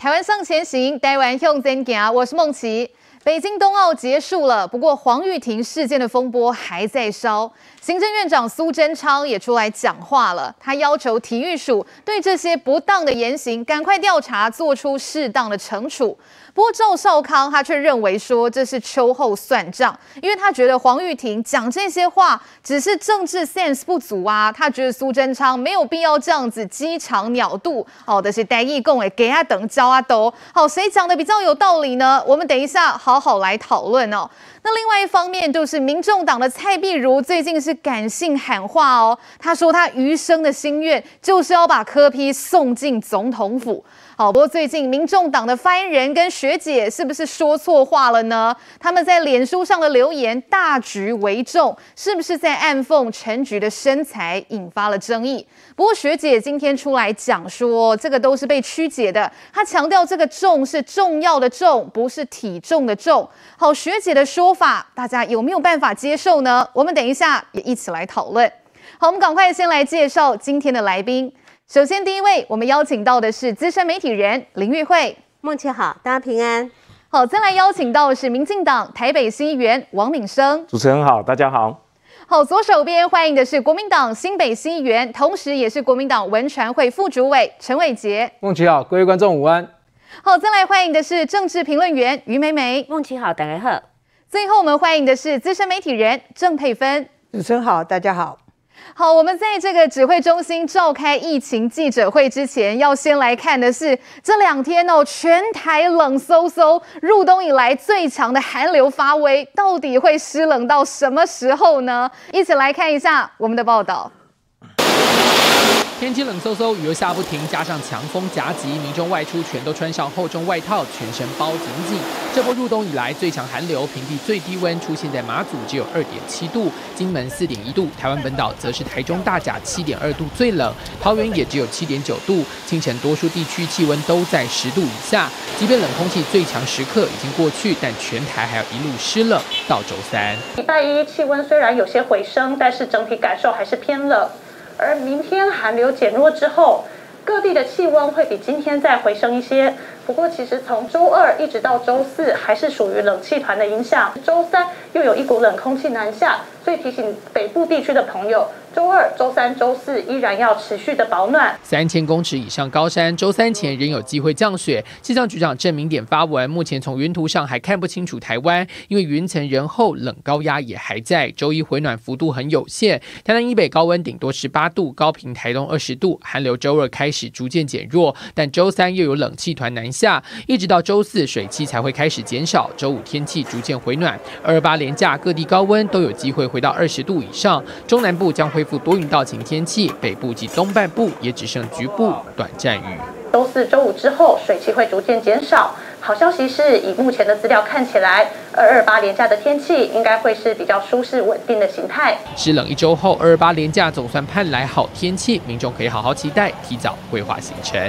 台湾向前行，台湾向前行。我是孟琪。北京冬奥结束了，不过黄玉婷事件的风波还在烧。行政院长苏贞昌也出来讲话了，他要求体育署对这些不当的言行赶快调查，做出适当的惩处。不过赵少康他却认为说，这是秋后算账，因为他觉得黄玉婷讲这些话只是政治 sense 不足啊，他觉得苏贞昌没有必要这样子鸡肠鸟肚，好的是带义共诶给他等教啊都好，谁讲的比较有道理呢？我们等一下好好来讨论哦。那另外一方面就是民众党的蔡壁如最近是感性喊话哦，他说他余生的心愿就是要把柯批送进总统府。好，不过最近民众党的发言人跟学姐是不是说错话了呢？他们在脸书上的留言“大局为重”，是不是在暗讽陈菊的身材，引发了争议？不过学姐今天出来讲说，这个都是被曲解的。她强调这个“重”是重要的“重”，不是体重的“重”。好，学姐的说法，大家有没有办法接受呢？我们等一下也一起来讨论。好，我们赶快先来介绍今天的来宾。首先，第一位我们邀请到的是资深媒体人林玉慧。孟琪好，大家平安。好，再来邀请到的是民进党台北新议员王敏生。主持人好，大家好。好，左手边欢迎的是国民党新北新议员，同时也是国民党文传会副主委陈伟杰。孟琪好，各位观众午安。好，再来欢迎的是政治评论员于美美。孟琪好，大家好。最后我们欢迎的是资深媒体人郑佩芬。主持人好，大家好。好，我们在这个指挥中心召开疫情记者会之前，要先来看的是这两天哦，全台冷飕飕，入冬以来最强的寒流发威，到底会湿冷到什么时候呢？一起来看一下我们的报道。天气冷飕飕，雨又下不停，加上强风夹击，民众外出全都穿上厚重外套，全身包紧紧。这波入冬以来最强寒流，平地最低温出现在马祖，只有二点七度；金门四点一度；台湾本岛则是台中大甲七点二度最冷，桃园也只有七点九度。清晨多数地区气温都在十度以下。即便冷空气最强时刻已经过去，但全台还要一路湿冷到周三。礼拜一气温虽然有些回升，但是整体感受还是偏冷。而明天寒流减弱之后，各地的气温会比今天再回升一些。不过，其实从周二一直到周四，还是属于冷气团的影响。周三又有一股冷空气南下，所以提醒北部地区的朋友。周二、周三、周四依然要持续的保暖。三千公尺以上高山，周三前仍有机会降雪。气象局长郑明典发文，目前从云图上还看不清楚台湾，因为云层仍厚，冷高压也还在。周一回暖幅度很有限，台南以北高温顶多十八度，高屏台东二十度。寒流周二开始逐渐减弱，但周三又有冷气团南下，一直到周四水汽才会开始减少。周五天气逐渐回暖，二二八连假各地高温都有机会回到二十度以上，中南部将会恢复多云到晴天气，北部及东半部也只剩局部短暂雨。周四、周五之后，水汽会逐渐减少。好消息是，以目前的资料看起来，二二八连假的天气应该会是比较舒适稳定的形态。湿冷一周后，二二八连假总算盼来好天气，民众可以好好期待，提早规划行程。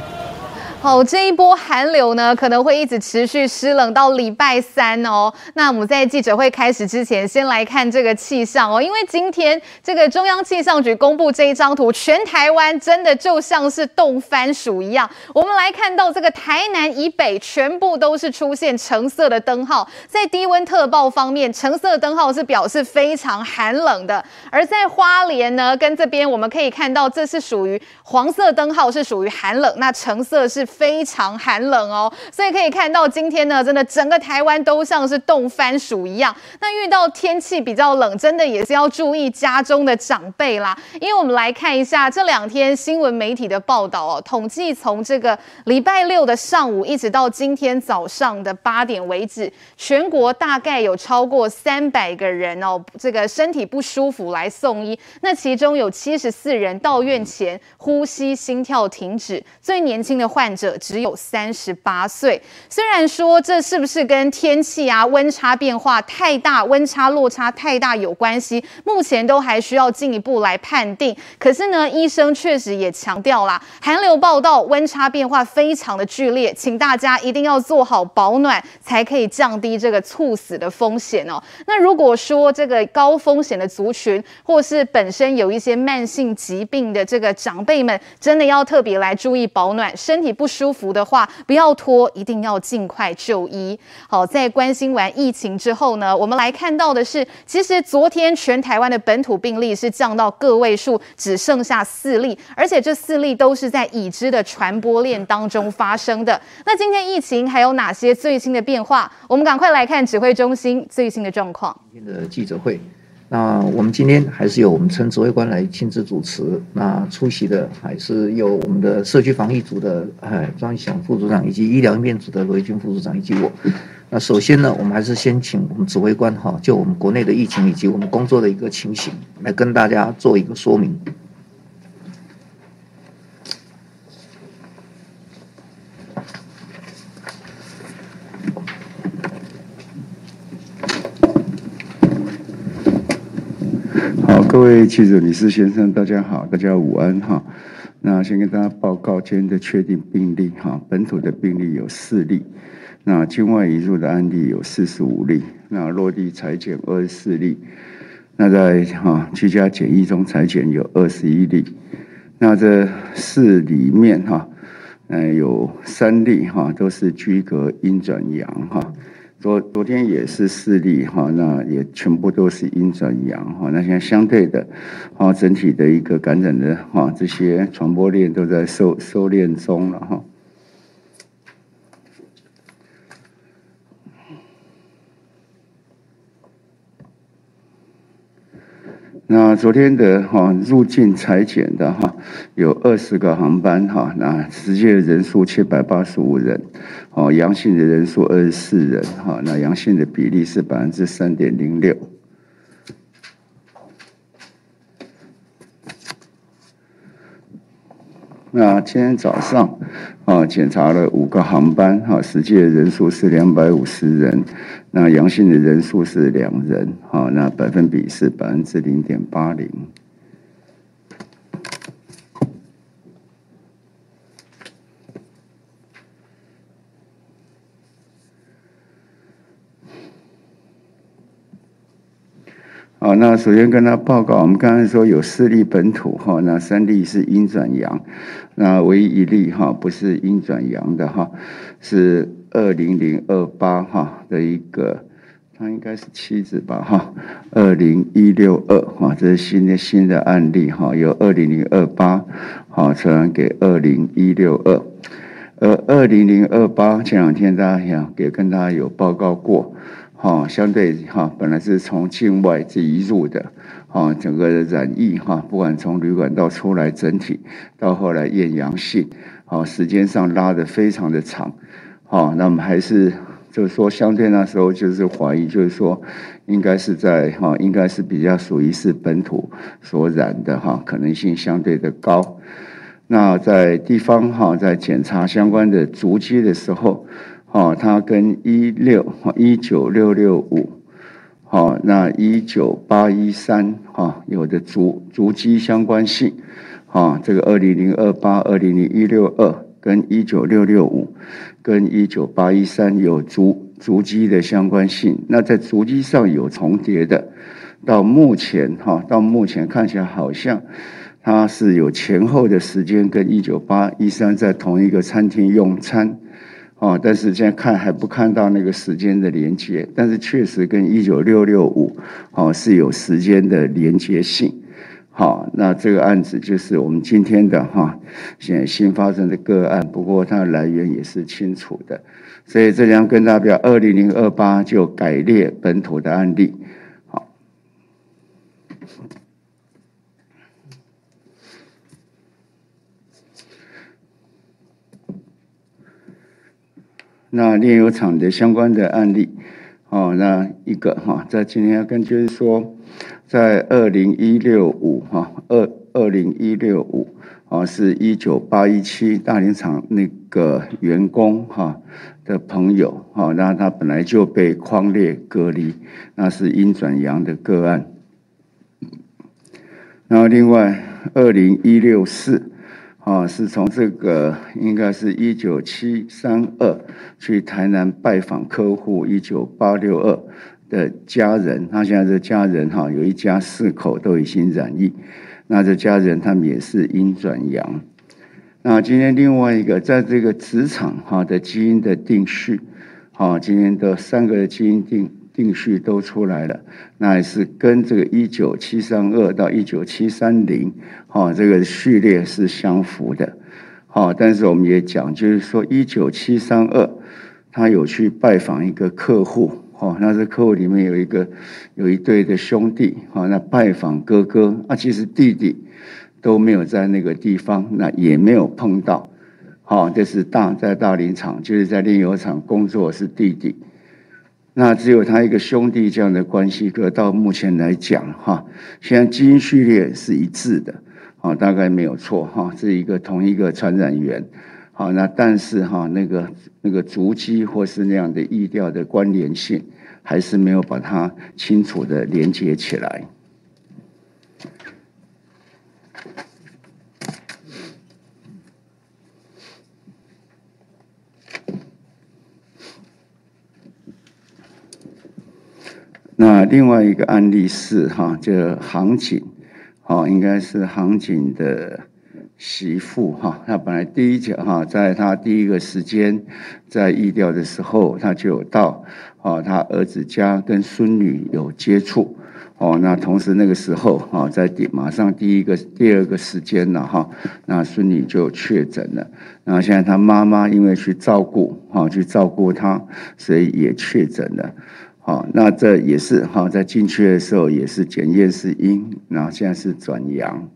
好，这一波寒流呢，可能会一直持续湿冷到礼拜三哦。那我们在记者会开始之前，先来看这个气象哦。因为今天这个中央气象局公布这一张图，全台湾真的就像是冻番薯一样。我们来看到这个台南以北，全部都是出现橙色的灯号。在低温特报方面，橙色灯号是表示非常寒冷的。而在花莲呢，跟这边我们可以看到，这是属于黄色灯号，是属于寒冷。那橙色是。非常寒冷哦，所以可以看到今天呢，真的整个台湾都像是冻番薯一样。那遇到天气比较冷，真的也是要注意家中的长辈啦。因为我们来看一下这两天新闻媒体的报道哦，统计从这个礼拜六的上午一直到今天早上的八点为止，全国大概有超过三百个人哦，这个身体不舒服来送医。那其中有七十四人到院前呼吸心跳停止，最年轻的患者。者只有三十八岁，虽然说这是不是跟天气啊温差变化太大、温差落差太大有关系，目前都还需要进一步来判定。可是呢，医生确实也强调啦，寒流报到，温差变化非常的剧烈，请大家一定要做好保暖，才可以降低这个猝死的风险哦。那如果说这个高风险的族群，或是本身有一些慢性疾病的这个长辈们，真的要特别来注意保暖，身体不。舒服的话，不要拖，一定要尽快就医。好，在关心完疫情之后呢，我们来看到的是，其实昨天全台湾的本土病例是降到个位数，只剩下四例，而且这四例都是在已知的传播链当中发生的。那今天疫情还有哪些最新的变化？我们赶快来看指挥中心最新的状况。今天的记者会。那我们今天还是由我们陈指挥官来亲自主持。那出席的还是由我们的社区防疫组的哎庄祥副组长，以及医疗应变组的罗一军副组长，以及我。那首先呢，我们还是先请我们指挥官哈，就我们国内的疫情以及我们工作的一个情形，来跟大家做一个说明。各位记者、女士、先生，大家好，大家午安哈。那先跟大家报告今天的确定病例哈，本土的病例有四例，那境外移入的案例有四十五例，那落地采检二十四例，那在哈居家检疫中采检有二十一例，那这四里面哈，嗯有三例哈都是居隔阴转阳哈。昨昨天也是四例哈，那也全部都是阴转阳哈，那现在相对的，哈，整体的一个感染的哈，这些传播链都在收收敛中了哈。那昨天的哈入境采检的哈有二十个航班哈，那实际的人数七百八十五人，哦，阳性的人数二十四人哈，那阳性的比例是百分之三点零六。那今天早上，啊，检查了五个航班，哈，实际的人数是两百五十人，那阳性的人数是两人，哈，那百分比是百分之零点八零。好，那首先跟他报告，我们刚才说有四例本土哈，那三例是阴转阳，那唯一一例哈不是阴转阳的哈，是二零零二八哈的一个，他应该是妻子吧哈，二零一六二哈，这是新的新的案例哈，由二零零二八好传染给二零一六二，而二零零二八前两天大家想也跟大家有报告过。哈，相对哈，本来是从境外这移入的，哈，整个的染疫哈，不管从旅馆到出来，整体到后来验阳性，好，时间上拉得非常的长，好，那么还是就是说，相对那时候就是怀疑，就是说，应该是在哈，应该是比较属于是本土所染的哈，可能性相对的高。那在地方哈，在检查相关的足迹的时候。好，它跟一六一九六六五，好，那一九八一三，哈，有的足足迹相关性，哈，这个二零零二八二零零一六二跟一九六六五跟一九八一三有足足迹的相关性，那在足迹上有重叠的，到目前哈，到目前看起来好像它是有前后的时间跟一九八一三在同一个餐厅用餐。哦，但是现在看还不看到那个时间的连接，但是确实跟一九六六五哦是有时间的连接性。好，那这个案子就是我们今天的哈，现在新发生的个案，不过它的来源也是清楚的，所以这张跟大表二零零二八就改列本土的案例。那炼油厂的相关的案例，哦，那一个哈，在今天要跟就是说，在二零一六五哈，二二零一六五啊，是一九八一七大林厂那个员工哈的朋友哈，那他本来就被匡列隔离，那是阴转阳的个案。然后另外二零一六四。啊，是从这个应该是一九七三二去台南拜访客户，一九八六二的家人，他现在这家人哈，有一家四口都已经染疫，那这家人他们也是阴转阳。那今天另外一个，在这个职场哈的基因的定序，好，今天的三个基因定定序都出来了，那也是跟这个一九七三二到一九七三零，哈，这个序列是相符的，好，但是我们也讲，就是说一九七三二，他有去拜访一个客户。哦，那这客户里面有一个有一对的兄弟，哦，那拜访哥哥，啊，其实弟弟都没有在那个地方，那也没有碰到，哦，这是大在大林厂，就是在炼油厂工作是弟弟，那只有他一个兄弟这样的关系，可到目前来讲，哈，现在基因序列是一致的，啊，大概没有错，哈，是一个同一个传染源。好，那但是哈，那个那个足迹或是那样的意调的关联性，还是没有把它清楚的连接起来。那另外一个案例是哈，这航警，好，应该是航警的。媳妇哈，他本来第一讲哈，在他第一个时间在疫调的时候，他就到哦，他儿子家跟孙女有接触哦。那同时那个时候啊，在第马上第一个第二个时间了哈，那孙女就确诊了。那现在他妈妈因为去照顾哈，去照顾他，所以也确诊了。好，那这也是哈，在进去的时候也是检验是阴，然后现在是转阳。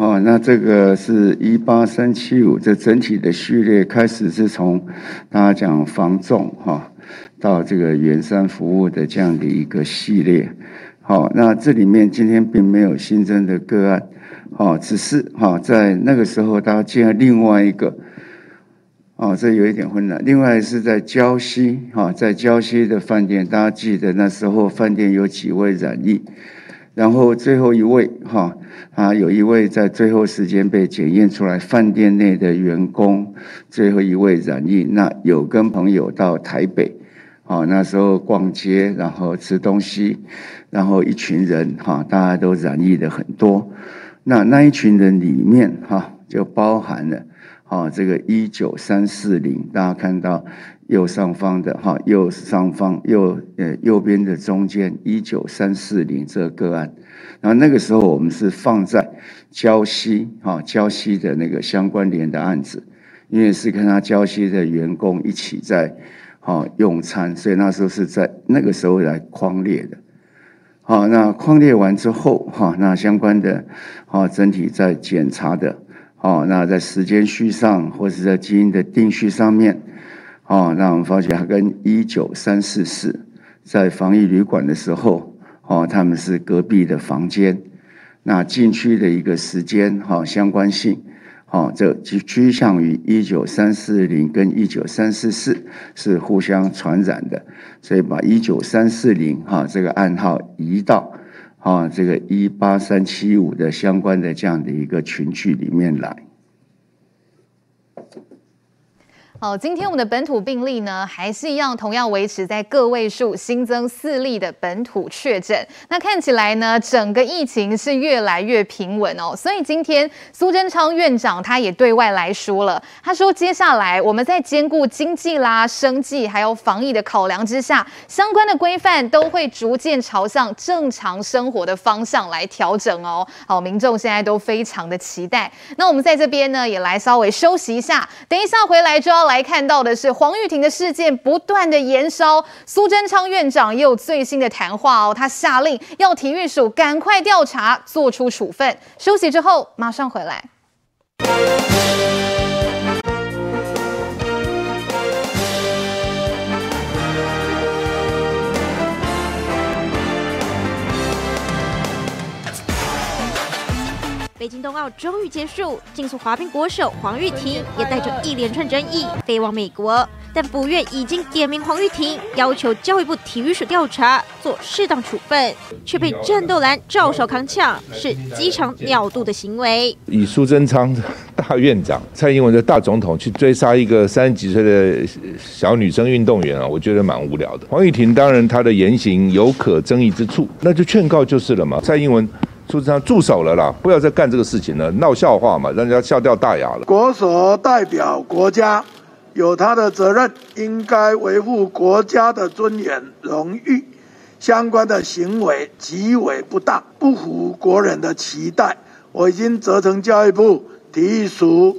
哦，那这个是一八三七五，这整体的序列开始是从大家讲防重哈，到这个圆山服务的这样的一个系列。好，那这里面今天并没有新增的个案，好，只是哈在那个时候大家见了另外一个，哦，这有一点混乱。另外是在礁溪哈，在礁溪的饭店，大家记得那时候饭店有几位染疫。然后最后一位哈啊，有一位在最后时间被检验出来，饭店内的员工最后一位染疫，那有跟朋友到台北，好，那时候逛街，然后吃东西，然后一群人哈，大家都染疫的很多，那那一群人里面哈就包含了啊这个一九三四零，大家看到。右上方的哈，右上方右呃右边的中间一九三四零这个个案，然后那个时候我们是放在胶西哈胶西的那个相关联的案子，因为是跟他胶西的员工一起在哈用餐，所以那时候是在那个时候来框列的。好，那框列完之后哈，那相关的哈整体在检查的，好，那在时间序上或是在基因的定序上面。哦，那我们发现他跟一九三四四在防疫旅馆的时候，哦，他们是隔壁的房间。那进去的一个时间，哈，相关性，哦，这趋向于一九三四零跟一九三四四是互相传染的，所以把一九三四零哈这个暗号移到啊这个一八三七五的相关的这样的一个群聚里面来。好，今天我们的本土病例呢，还是一样，同样维持在个位数，新增四例的本土确诊。那看起来呢，整个疫情是越来越平稳哦。所以今天苏贞昌院长他也对外来说了，他说接下来我们在兼顾经济啦、生计还有防疫的考量之下，相关的规范都会逐渐朝向正常生活的方向来调整哦。好，民众现在都非常的期待。那我们在这边呢，也来稍微休息一下，等一下回来就要。来看到的是黄玉婷的事件不断的延烧，苏贞昌院长也有最新的谈话哦，他下令要体育署赶快调查，做出处分。休息之后马上回来。北京冬奥终于结束，竞速滑冰国手黄玉婷也带着一连串争议飞往美国。但府院已经点名黄玉婷，要求教育部体育署调查，做适当处分，却被战斗蓝赵少康呛是机场鸟度的行为。以苏贞昌大院长、蔡英文的大总统去追杀一个三十几岁的小女生运动员啊，我觉得蛮无聊的。黄玉婷当然她的言行有可争议之处，那就劝告就是了嘛。蔡英文、苏贞昌住手了啦，不要再干这个事情了，闹笑话嘛，让人家笑掉大牙了。国所代表国家。有他的责任，应该维护国家的尊严、荣誉。相关的行为极为不当，不符国人的期待。我已经责成教育部体育署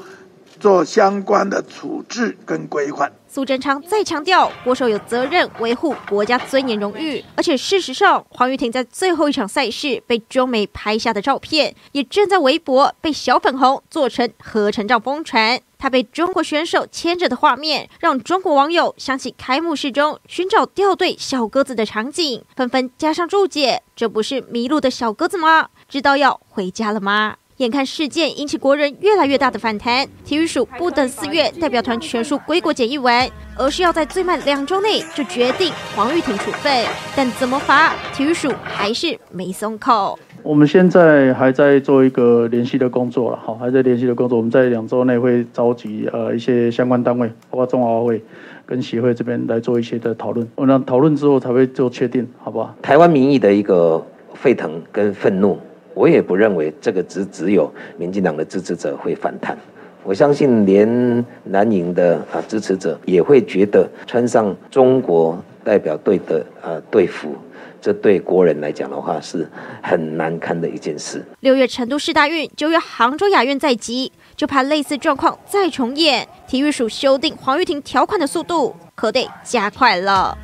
做相关的处置跟规范。苏贞昌再强调，国手有责任维护国家尊严、荣誉。而且事实上，黄玉婷在最后一场赛事被中媒拍下的照片，也正在微博被小粉红做成合成照疯传。他被中国选手牵着的画面，让中国网友想起开幕式中寻找掉队小鸽子的场景，纷纷加上注解：“这不是迷路的小鸽子吗？知道要回家了吗？”眼看事件引起国人越来越大的反弹，体育署不等四月代表团全数归国检疫完，而是要在最慢两周内就决定黄玉婷处分。但怎么罚，体育署还是没松口。我们现在还在做一个联系的工作了，好，还在联系的工作。我们在两周内会召集呃一些相关单位，包括中华会跟协会这边来做一些的讨论。我们讨论之后才会做确定，好不好？台湾民意的一个沸腾跟愤怒，我也不认为这个只只有民进党的支持者会反弹。我相信连南营的啊支持者也会觉得穿上中国代表队的呃队服。这对国人来讲的话是很难堪的一件事。六月成都市大运，九月杭州亚运在即，就怕类似状况再重演。体育署修订黄玉婷条款的速度可得加快了。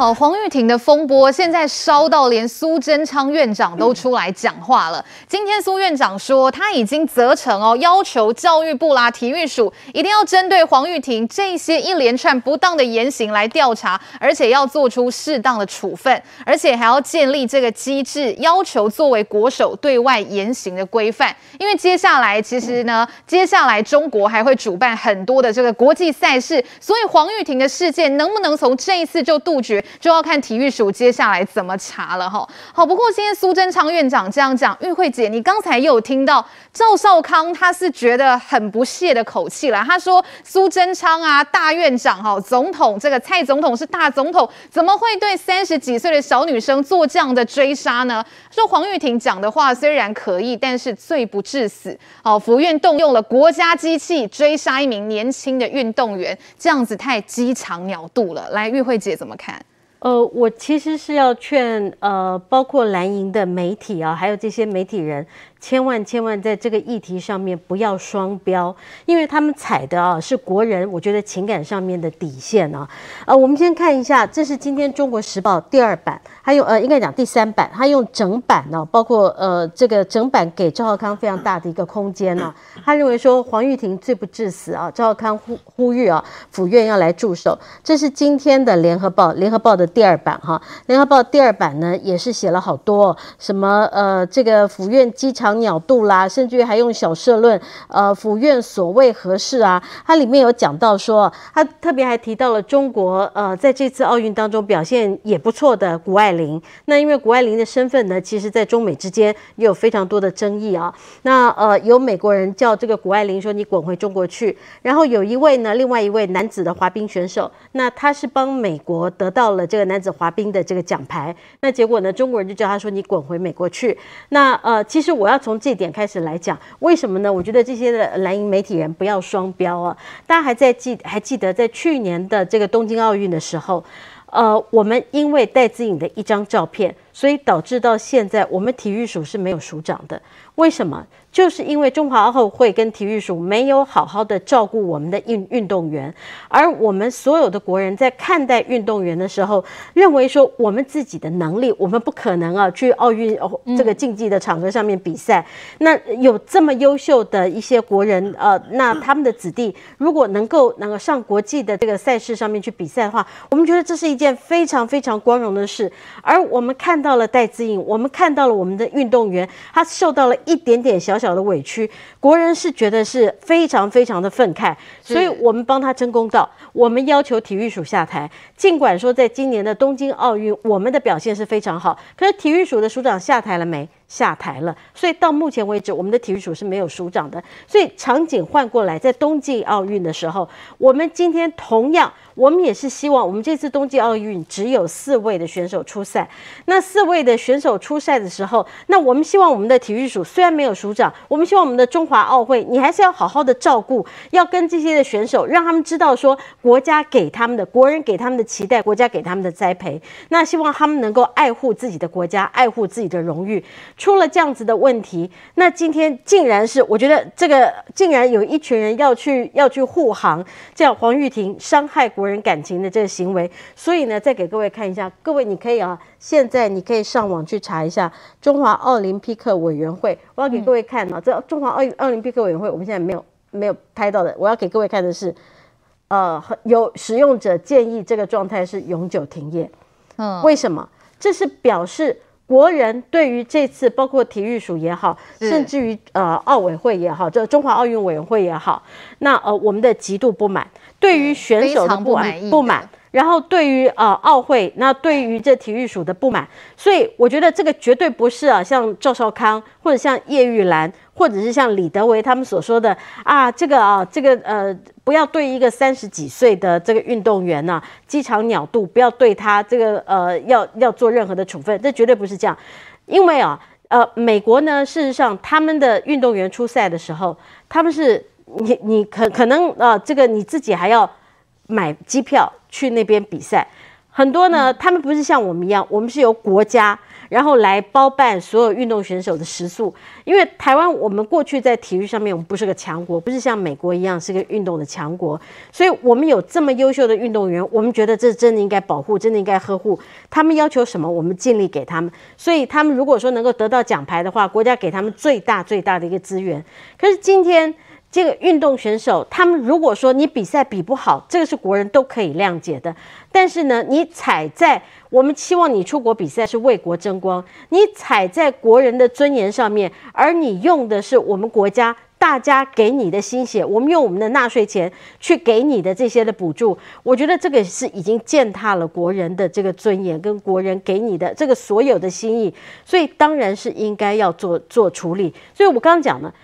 好，黄玉婷的风波现在烧到连苏贞昌院长都出来讲话了。今天苏院长说，他已经责成哦，要求教育部啦、体育署一定要针对黄玉婷这些一连串不当的言行来调查，而且要做出适当的处分，而且还要建立这个机制，要求作为国手对外言行的规范。因为接下来其实呢，接下来中国还会主办很多的这个国际赛事，所以黄玉婷的事件能不能从这一次就杜绝？就要看体育署接下来怎么查了哈。好，不过今天苏贞昌院长这样讲，玉慧姐，你刚才也有听到赵少康他是觉得很不屑的口气了。他说苏贞昌啊，大院长哈，总统这个蔡总统是大总统，怎么会对三十几岁的小女生做这样的追杀呢？说黄玉婷讲的话虽然可以，但是罪不至死。好，福院动用了国家机器追杀一名年轻的运动员，这样子太鸡肠鸟肚了。来，玉慧姐怎么看？呃，我其实是要劝呃，包括蓝营的媒体啊，还有这些媒体人。千万千万在这个议题上面不要双标，因为他们踩的啊是国人，我觉得情感上面的底线啊。呃，我们先看一下，这是今天《中国时报》第二版，还有呃，应该讲第三版，他用整版呢，包括呃这个整版给赵浩康非常大的一个空间呢。他认为说黄玉婷罪不至死啊，赵浩康呼呼吁啊，府院要来驻守。这是今天的《联合报》，《联合报》的第二版哈，《联合报》第二版呢也是写了好多什么呃这个府院机场。鸟度啦，甚至于还用小社论，呃，府院所谓何事啊？它里面有讲到说，他特别还提到了中国，呃，在这次奥运当中表现也不错的谷爱凌。那因为谷爱凌的身份呢，其实在中美之间也有非常多的争议啊。那呃，有美国人叫这个谷爱凌说：“你滚回中国去。”然后有一位呢，另外一位男子的滑冰选手，那他是帮美国得到了这个男子滑冰的这个奖牌。那结果呢，中国人就叫他说：“你滚回美国去。”那呃，其实我要。从这点开始来讲，为什么呢？我觉得这些的蓝营媒体人不要双标啊！大家还在记还记得在去年的这个东京奥运的时候，呃，我们因为戴资颖的一张照片，所以导致到现在我们体育署是没有署长的。为什么？就是因为中华奥会跟体育署没有好好的照顾我们的运运动员，而我们所有的国人在看待运动员的时候，认为说我们自己的能力，我们不可能啊去奥运这个竞技的场合上面比赛。那有这么优秀的一些国人，呃，那他们的子弟如果能够能够上国际的这个赛事上面去比赛的话，我们觉得这是一件非常非常光荣的事。而我们看看到了戴资颖，我们看到了我们的运动员，他受到了一点点小小的委屈，国人是觉得是非常非常的愤慨，所以我们帮他争公道，我们要求体育署下台。尽管说在今年的东京奥运，我们的表现是非常好，可是体育署的署长下台了没？下台了，所以到目前为止，我们的体育署是没有署长的。所以场景换过来，在冬季奥运的时候，我们今天同样，我们也是希望，我们这次冬季奥运只有四位的选手出赛。那四位的选手出赛的时候，那我们希望我们的体育署虽然没有署长，我们希望我们的中华奥会，你还是要好好的照顾，要跟这些的选手，让他们知道说国家给他们的、国人给他们的期待，国家给他们的栽培。那希望他们能够爱护自己的国家，爱护自己的荣誉。出了这样子的问题，那今天竟然是我觉得这个竟然有一群人要去要去护航，这样黄玉婷伤害国人感情的这个行为，所以呢，再给各位看一下，各位你可以啊，现在你可以上网去查一下中华奥林匹克委员会，我要给各位看啊，这中华奥奥林匹克委员会，我们现在没有没有拍到的，我要给各位看的是，呃，有使用者建议这个状态是永久停业，嗯，为什么？这是表示。国人对于这次，包括体育署也好，甚至于呃奥委会也好，这中华奥运委员会也好，那呃我们的极度不满，对于选手的不满不满，然后对于呃奥会，那对于这体育署的不满，所以我觉得这个绝对不是啊，像赵少康或者像叶玉兰。或者是像李德维他们所说的啊，这个啊，这个呃，不要对一个三十几岁的这个运动员呐、啊，鸡肠鸟肚，不要对他这个呃，要要做任何的处分，这绝对不是这样。因为啊，呃，美国呢，事实上他们的运动员出赛的时候，他们是你你可可能呃，这个你自己还要买机票去那边比赛，很多呢，他们不是像我们一样，我们是由国家。然后来包办所有运动选手的食宿，因为台湾我们过去在体育上面，我们不是个强国，不是像美国一样是个运动的强国，所以我们有这么优秀的运动员，我们觉得这真的应该保护，真的应该呵护。他们要求什么，我们尽力给他们。所以他们如果说能够得到奖牌的话，国家给他们最大最大的一个资源。可是今天。这个运动选手，他们如果说你比赛比不好，这个是国人都可以谅解的。但是呢，你踩在我们期望你出国比赛是为国争光，你踩在国人的尊严上面，而你用的是我们国家大家给你的心血，我们用我们的纳税钱去给你的这些的补助，我觉得这个是已经践踏了国人的这个尊严跟国人给你的这个所有的心意，所以当然是应该要做做处理。所以我刚刚讲了。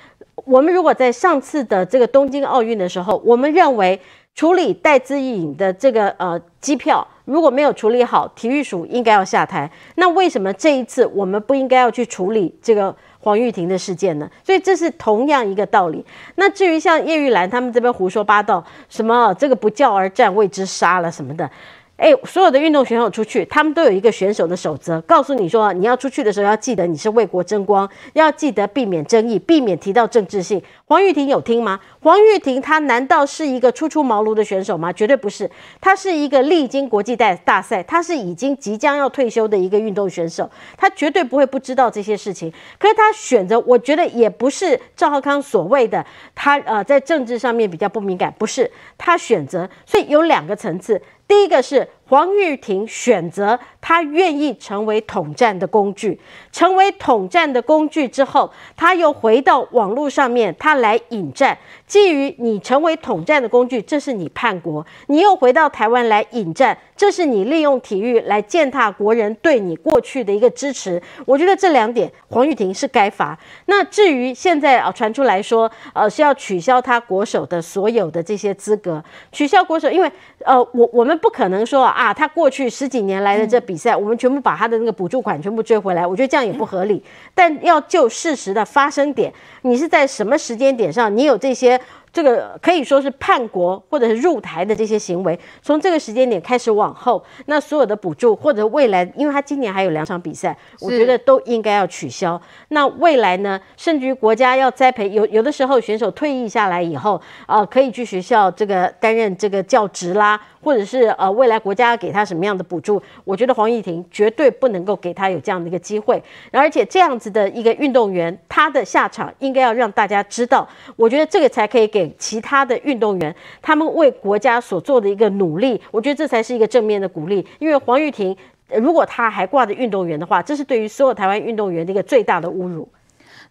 我们如果在上次的这个东京奥运的时候，我们认为处理戴资颖的这个呃机票如果没有处理好，体育署应该要下台。那为什么这一次我们不应该要去处理这个黄玉婷的事件呢？所以这是同样一个道理。那至于像叶玉兰他们这边胡说八道，什么这个不教而战谓之杀了什么的。哎，所有的运动选手出去，他们都有一个选手的守则，告诉你说，你要出去的时候要记得你是为国争光，要记得避免争议，避免提到政治性。黄玉婷有听吗？黄玉婷她难道是一个初出茅庐的选手吗？绝对不是，她是一个历经国际大大赛，她是已经即将要退休的一个运动选手，她绝对不会不知道这些事情。可是她选择，我觉得也不是赵浩康所谓的他呃在政治上面比较不敏感，不是，他选择，所以有两个层次。第一个是黄玉婷选择，她愿意成为统战的工具，成为统战的工具之后，她又回到网络上面，她来引战。基于你成为统战的工具，这是你叛国；你又回到台湾来引战，这是你利用体育来践踏国人对你过去的一个支持。我觉得这两点，黄玉婷是该罚。那至于现在啊，传出来说，呃，是要取消他国手的所有的这些资格，取消国手，因为呃，我我们。不可能说啊，啊他过去十几年来的这比赛，我们全部把他的那个补助款全部追回来，我觉得这样也不合理。但要就事实的发生点，你是在什么时间点上，你有这些？这个可以说是叛国或者是入台的这些行为，从这个时间点开始往后，那所有的补助或者未来，因为他今年还有两场比赛，我觉得都应该要取消。那未来呢，甚至于国家要栽培，有有的时候选手退役下来以后，啊、可以去学校这个担任这个教职啦，或者是呃未来国家要给他什么样的补助，我觉得黄玉婷绝对不能够给他有这样的一个机会。而且这样子的一个运动员，他的下场应该要让大家知道，我觉得这个才可以给。其他的运动员，他们为国家所做的一个努力，我觉得这才是一个正面的鼓励。因为黄玉婷如果他还挂着运动员的话，这是对于所有台湾运动员的一个最大的侮辱。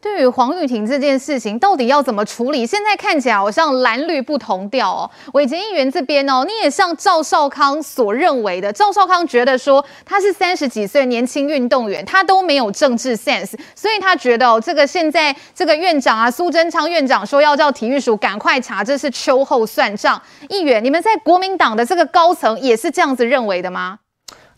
对于黄玉婷这件事情，到底要怎么处理？现在看起来好像蓝绿不同调哦。伟杰议员这边哦，你也像赵少康所认为的，赵少康觉得说他是三十几岁年轻运动员，他都没有政治 sense，所以他觉得哦，这个现在这个院长啊，苏贞昌院长说要叫体育署赶快查，这是秋后算账。议员，你们在国民党的这个高层也是这样子认为的吗？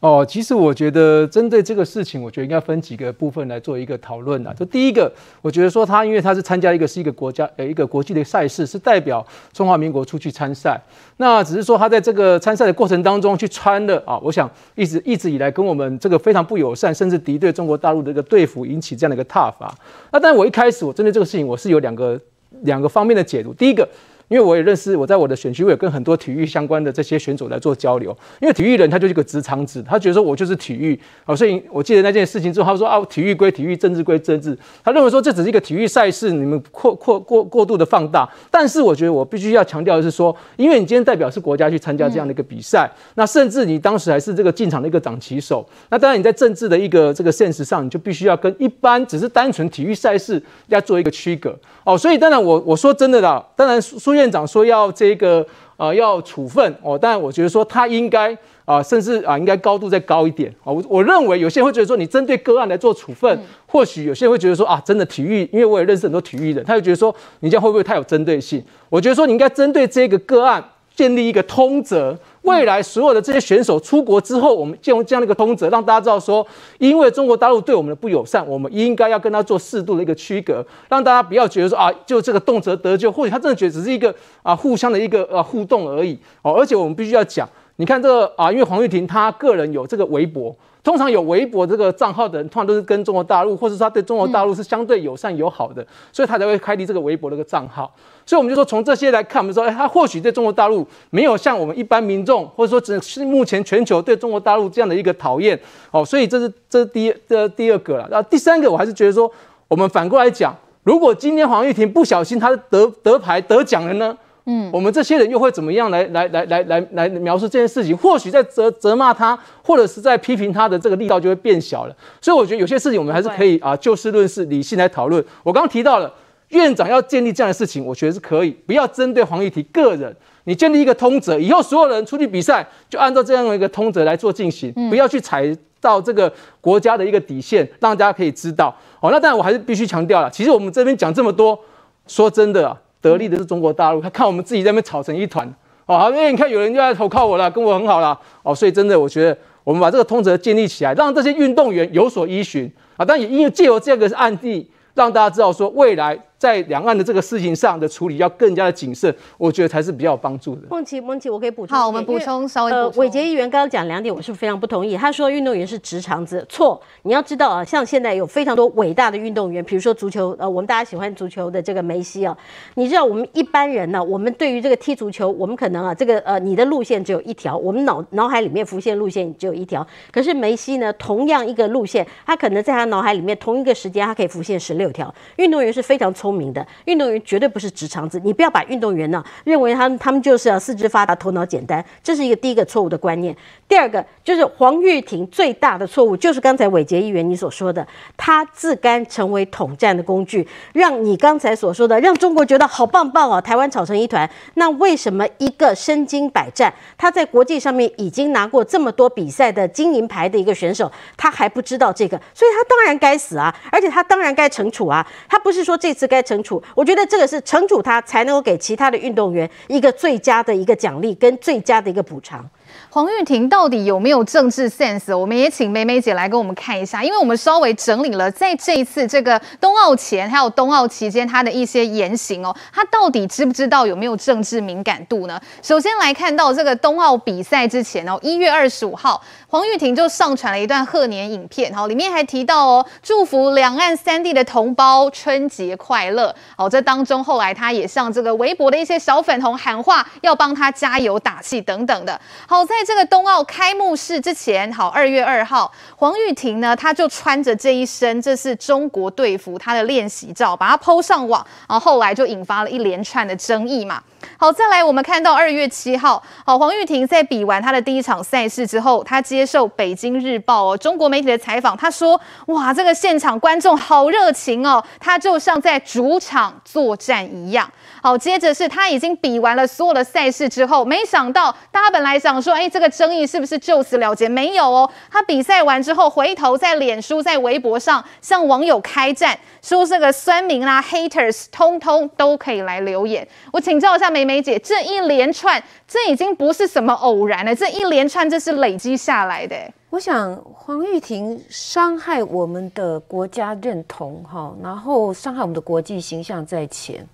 哦，其实我觉得针对这个事情，我觉得应该分几个部分来做一个讨论啊。就第一个，我觉得说他因为他是参加一个是一个国家呃一个国际的赛事，是代表中华民国出去参赛。那只是说他在这个参赛的过程当中去穿了啊，我想一直一直以来跟我们这个非常不友善，甚至敌对中国大陆的一个队服引起这样的一个挞伐。那但我一开始我针对这个事情，我是有两个两个方面的解读。第一个。因为我也认识，我在我的选区，我也跟很多体育相关的这些选手来做交流。因为体育人他就是一个直肠子，他觉得说我就是体育啊，所以我记得那件事情之后，他说啊，体育归体育，政治归政治。他认为说这只是一个体育赛事，你们扩扩过过度的放大。但是我觉得我必须要强调的是说，因为你今天代表是国家去参加这样的一个比赛，那甚至你当时还是这个进场的一个掌旗手，那当然你在政治的一个这个现实上，你就必须要跟一般只是单纯体育赛事要做一个区隔哦。所以当然我我说真的啦，当然苏院长说要。这个呃要处分哦，但我觉得说他应该啊、呃，甚至啊、呃、应该高度再高一点啊。我我认为有些人会觉得说你针对个案来做处分，嗯、或许有些人会觉得说啊，真的体育，因为我也认识很多体育人，他就觉得说你这样会不会太有针对性？我觉得说你应该针对这个个案建立一个通则。未来所有的这些选手出国之后，我们建立这样的一个通则，让大家知道说，因为中国大陆对我们的不友善，我们应该要跟他做适度的一个区隔，让大家不要觉得说啊，就这个动辄得咎，或许他真的觉得只是一个啊互相的一个呃互动而已哦。而且我们必须要讲，你看这个啊，因为黄玉婷她个人有这个微博。通常有微博这个账号的人，通常都是跟中国大陆，或者说他对中国大陆是相对友善友好的，所以他才会开立这个微博的一个账号。所以我们就说，从这些来看，我们说，哎，他或许对中国大陆没有像我们一般民众，或者说只是目前全球对中国大陆这样的一个讨厌。哦，所以这是这是第一这第二个了。然后第三个，我还是觉得说，我们反过来讲，如果今天黄玉婷不小心他得得牌得奖了呢？嗯，我们这些人又会怎么样来来来来来来描述这件事情？或许在责责骂他，或者是在批评他的这个力道就会变小了。所以我觉得有些事情我们还是可以啊就事论事，理性来讨论。我刚刚提到了院长要建立这样的事情，我觉得是可以，不要针对黄玉婷个人，你建立一个通则，以后所有人出去比赛就按照这样的一个通则来做进行，不要去踩到这个国家的一个底线，让大家可以知道。哦，那当然我还是必须强调了，其实我们这边讲这么多，说真的啊。得利的是中国大陆，他看我们自己在那边吵成一团，哦，因为你看有人就在投靠我了，跟我很好了，哦，所以真的，我觉得我们把这个通则建立起来，让这些运动员有所依循啊，但也因为借由这个案例，让大家知道说未来。在两岸的这个事情上的处理要更加的谨慎，我觉得才是比较有帮助的。孟琪，孟琪，我可以补充。好，我们补充稍微充。呃，伟杰议员刚刚讲两点，我是非常不同意。他说运动员是直肠子，错。你要知道啊，像现在有非常多伟大的运动员，比如说足球，呃，我们大家喜欢足球的这个梅西啊。你知道我们一般人呢，我们对于这个踢足球，我们可能啊，这个呃，你的路线只有一条，我们脑脑海里面浮现路线只有一条。可是梅西呢，同样一个路线，他可能在他脑海里面同一个时间，他可以浮现十六条。运动员是非常聪聪明的，运动员。绝对不是直肠子，你不要把运动员呢认为他们他们就是要四肢发达、头脑简单，这是一个第一个错误的观念。第二个就是黄玉婷最大的错误，就是刚才伟杰议员你所说的，他自甘成为统战的工具，让你刚才所说的让中国觉得好棒棒哦，台湾吵成一团。那为什么一个身经百战，他在国际上面已经拿过这么多比赛的金银牌的一个选手，他还不知道这个？所以他当然该死啊，而且他当然该惩处啊。他不是说这次该在惩处，我觉得。这个是惩处他，才能够给其他的运动员一个最佳的一个奖励跟最佳的一个补偿。黄郁婷到底有没有政治 sense？我们也请美美姐来跟我们看一下，因为我们稍微整理了在这一次这个冬奥前还有冬奥期间他的一些言行哦，他到底知不知道有没有政治敏感度呢？首先来看到这个冬奥比赛之前哦，一月二十五号，黄玉婷就上传了一段贺年影片，好，里面还提到哦，祝福两岸三地的同胞春节快乐。好，这当中后来他也向这个微博的一些小粉红喊话，要帮他加油打气等等的。好，在这个冬奥开幕式之前，好，二月二号，黄玉婷呢，她就穿着这一身，这是中国队服，她的练习照，把它 PO 上网，然后后来就引发了一连串的争议嘛。好，再来我们看到二月七号，好，黄玉婷在比完她的第一场赛事之后，她接受北京日报哦中国媒体的采访，她说：“哇，这个现场观众好热情哦，她就像在主场作战一样。”好，接着是她已经比完了所有的赛事之后，没想到大家本来想说，哎，这个争议是不是就此了结？没有哦，她比赛完之后，回头在脸书、在微博上向网友开战，说这个酸民啦、haters，通通都可以来留言。我请教一下梅梅姐，这一连串，这已经不是什么偶然了，这一连串这是累积下来的。我想黄玉婷伤害我们的国家认同，哈，然后伤害我们的国际形象在前。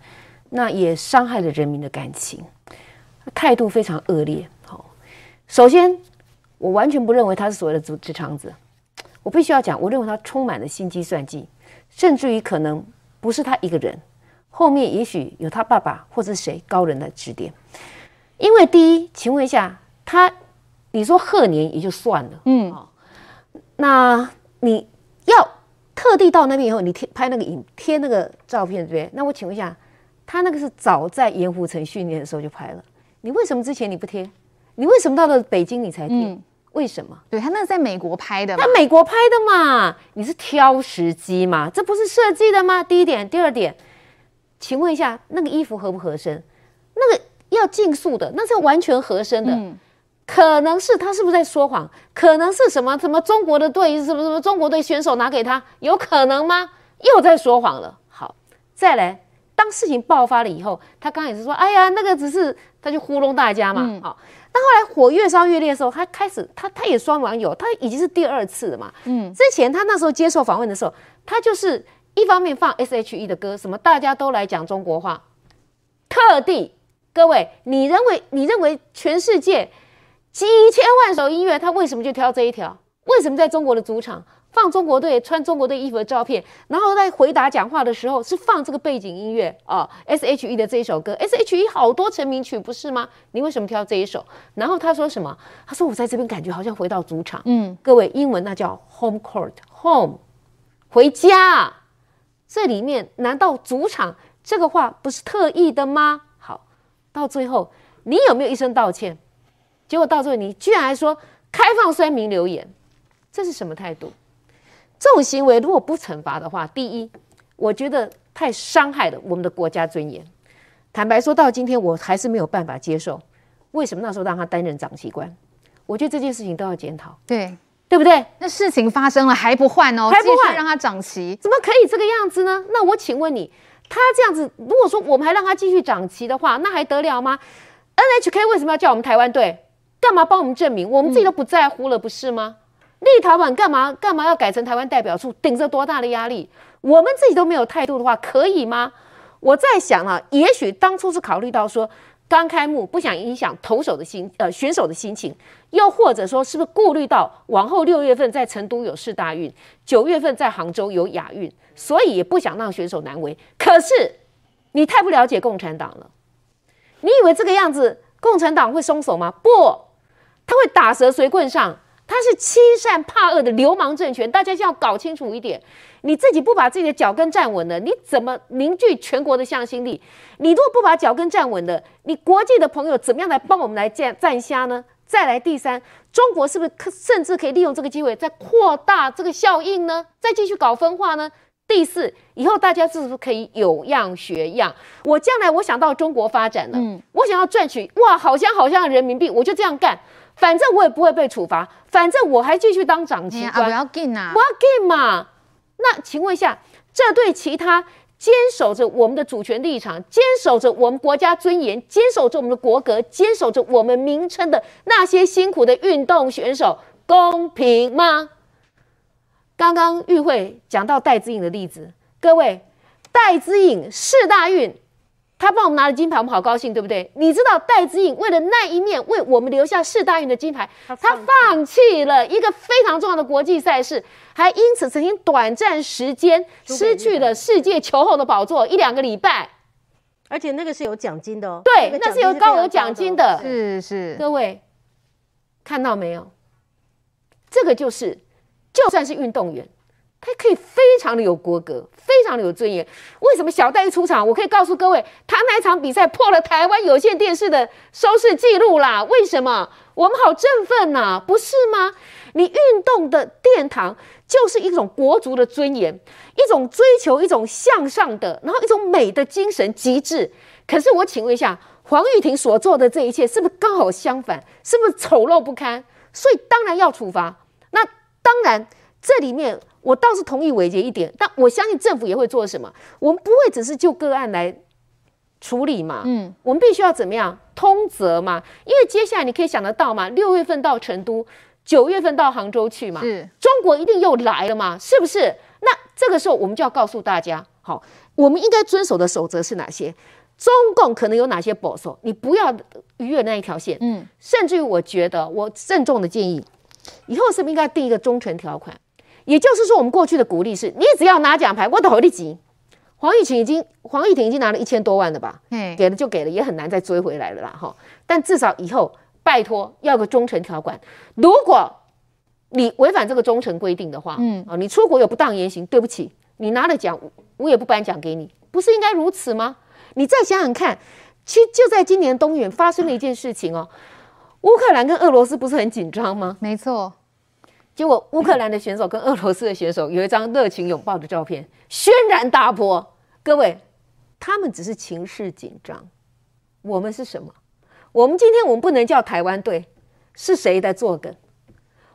那也伤害了人民的感情，态度非常恶劣。好，首先，我完全不认为他是所谓的直直肠子，我必须要讲，我认为他充满了心机算计，甚至于可能不是他一个人，后面也许有他爸爸或者谁高人的指点。因为第一，请问一下，他你说贺年也就算了，嗯，那你要特地到那边以后，你贴拍那个影贴那个照片，对不对？那我请问一下。他那个是早在盐湖城训练的时候就拍了，你为什么之前你不贴？你为什么到了北京你才贴？嗯、为什么？对他那是在美国拍的，他美国拍的嘛，你是挑时机嘛？这不是设计的吗？第一点，第二点，请问一下，那个衣服合不合身？那个要竞速的，那是完全合身的，嗯、可能是他是不是在说谎？可能是什么什么中国的队什么什么中国队选手拿给他，有可能吗？又在说谎了。好，再来。当事情爆发了以后，他刚也是说：“哎呀，那个只是他就糊弄大家嘛。嗯”好，但后来火越烧越烈的时候，他开始他他也双网友，他已经是第二次了嘛。嗯，之前他那时候接受访问的时候，他就是一方面放 S.H.E 的歌，什么大家都来讲中国话，特地各位，你认为你认为全世界几千万首音乐，他为什么就挑这一条？为什么在中国的主场？放中国队穿中国队衣服的照片，然后在回答讲话的时候是放这个背景音乐啊，S.H.E 的这一首歌，S.H.E 好多成名曲不是吗？你为什么挑这一首？然后他说什么？他说我在这边感觉好像回到主场。嗯，各位英文那叫 home court，home 回家。这里面难道主场这个话不是特意的吗？好，到最后你有没有一声道歉？结果到最后你居然还说开放酸民留言，这是什么态度？这种行为如果不惩罚的话，第一，我觉得太伤害了我们的国家尊严。坦白说，到今天我还是没有办法接受，为什么那时候让他担任长旗官？我觉得这件事情都要检讨，对对不对？那事情发生了还不换哦，还不换让他长旗，怎么可以这个样子呢？那我请问你，他这样子，如果说我们还让他继续长旗的话，那还得了吗？NHK 为什么要叫我们台湾队？干嘛帮我们证明？我们自己都不在乎了，不是吗？立陶宛干嘛干嘛要改成台湾代表处？顶着多大的压力？我们自己都没有态度的话，可以吗？我在想啊，也许当初是考虑到说刚开幕不想影响投手的心，呃，选手的心情，又或者说是不是顾虑到往后六月份在成都有世大运，九月份在杭州有亚运，所以也不想让选手难为。可是你太不了解共产党了，你以为这个样子共产党会松手吗？不，他会打蛇随棍上。他是欺善怕恶的流氓政权，大家先要搞清楚一点。你自己不把自己的脚跟站稳了，你怎么凝聚全国的向心力？你如果不把脚跟站稳了，你国际的朋友怎么样来帮我们来站站虾呢？再来第三，中国是不是可甚至可以利用这个机会再扩大这个效应呢？再继续搞分化呢？第四，以后大家是不是可以有样学样？我将来我想到中国发展了，嗯，我想要赚取哇好香好香的人民币，我就这样干。反正我也不会被处罚，反正我还继续当长旗官。不要紧啊，不要紧嘛。那请问一下，这对其他坚守着我们的主权立场、坚守着我们国家尊严、坚守着我们的国格、坚守着我们名称的那些辛苦的运动选手公平吗？刚刚玉慧讲到戴资颖的例子，各位，戴资颖世大运。他帮我们拿了金牌，我们好高兴，对不对？你知道戴资颖为了那一面为我们留下世大运的金牌，他放弃了一个非常重要的国际赛事，还因此曾经短暂时间失去了世界球后的宝座一两个礼拜，而且那个是有奖金的哦。对，那是有高额奖金的。是是，各位看到没有？这个就是，就算是运动员，他可以非常的有国格，非常的有尊严。为什么小戴一出场，我可以告诉各位，他那场比赛破了台湾有线电视的收视记录啦？为什么？我们好振奋呐、不是吗？你运动的殿堂就是一种国足的尊严，一种追求一种向上的，然后一种美的精神极致。可是我请问一下，黄玉婷所做的这一切，是不是刚好相反？是不是丑陋不堪？所以当然要处罚。那当然，这里面我倒是同意伟杰一点，但我相信政府也会做什么。我们不会只是就个案来处理嘛？嗯，我们必须要怎么样通则嘛？因为接下来你可以想得到嘛，六月份到成都。九月份到杭州去嘛？是，中国一定又来了嘛？是不是？那这个时候我们就要告诉大家，好，我们应该遵守的守则是哪些？中共可能有哪些保守？你不要逾越那一条线。嗯，甚至于我觉得，我郑重的建议，以后是不是应该定一个忠诚条款？也就是说，我们过去的鼓励是，你只要拿奖牌，我都会立即。黄玉琴已经，黄玉婷已经拿了一千多万了吧？嗯，给了就给了，也很难再追回来了啦。哈，但至少以后。拜托，要个忠诚条款。如果你违反这个忠诚规定的话，嗯啊，你出国有不当言行，对不起，你拿了奖，我也不颁奖给你，不是应该如此吗？你再想想看，其实就在今年冬远发生了一件事情哦，乌克兰跟俄罗斯不是很紧张吗？没错，结果乌克兰的选手跟俄罗斯的选手有一张热情拥抱的照片，轩然大波。各位，他们只是情势紧张，我们是什么？我们今天我们不能叫台湾队，是谁在作梗？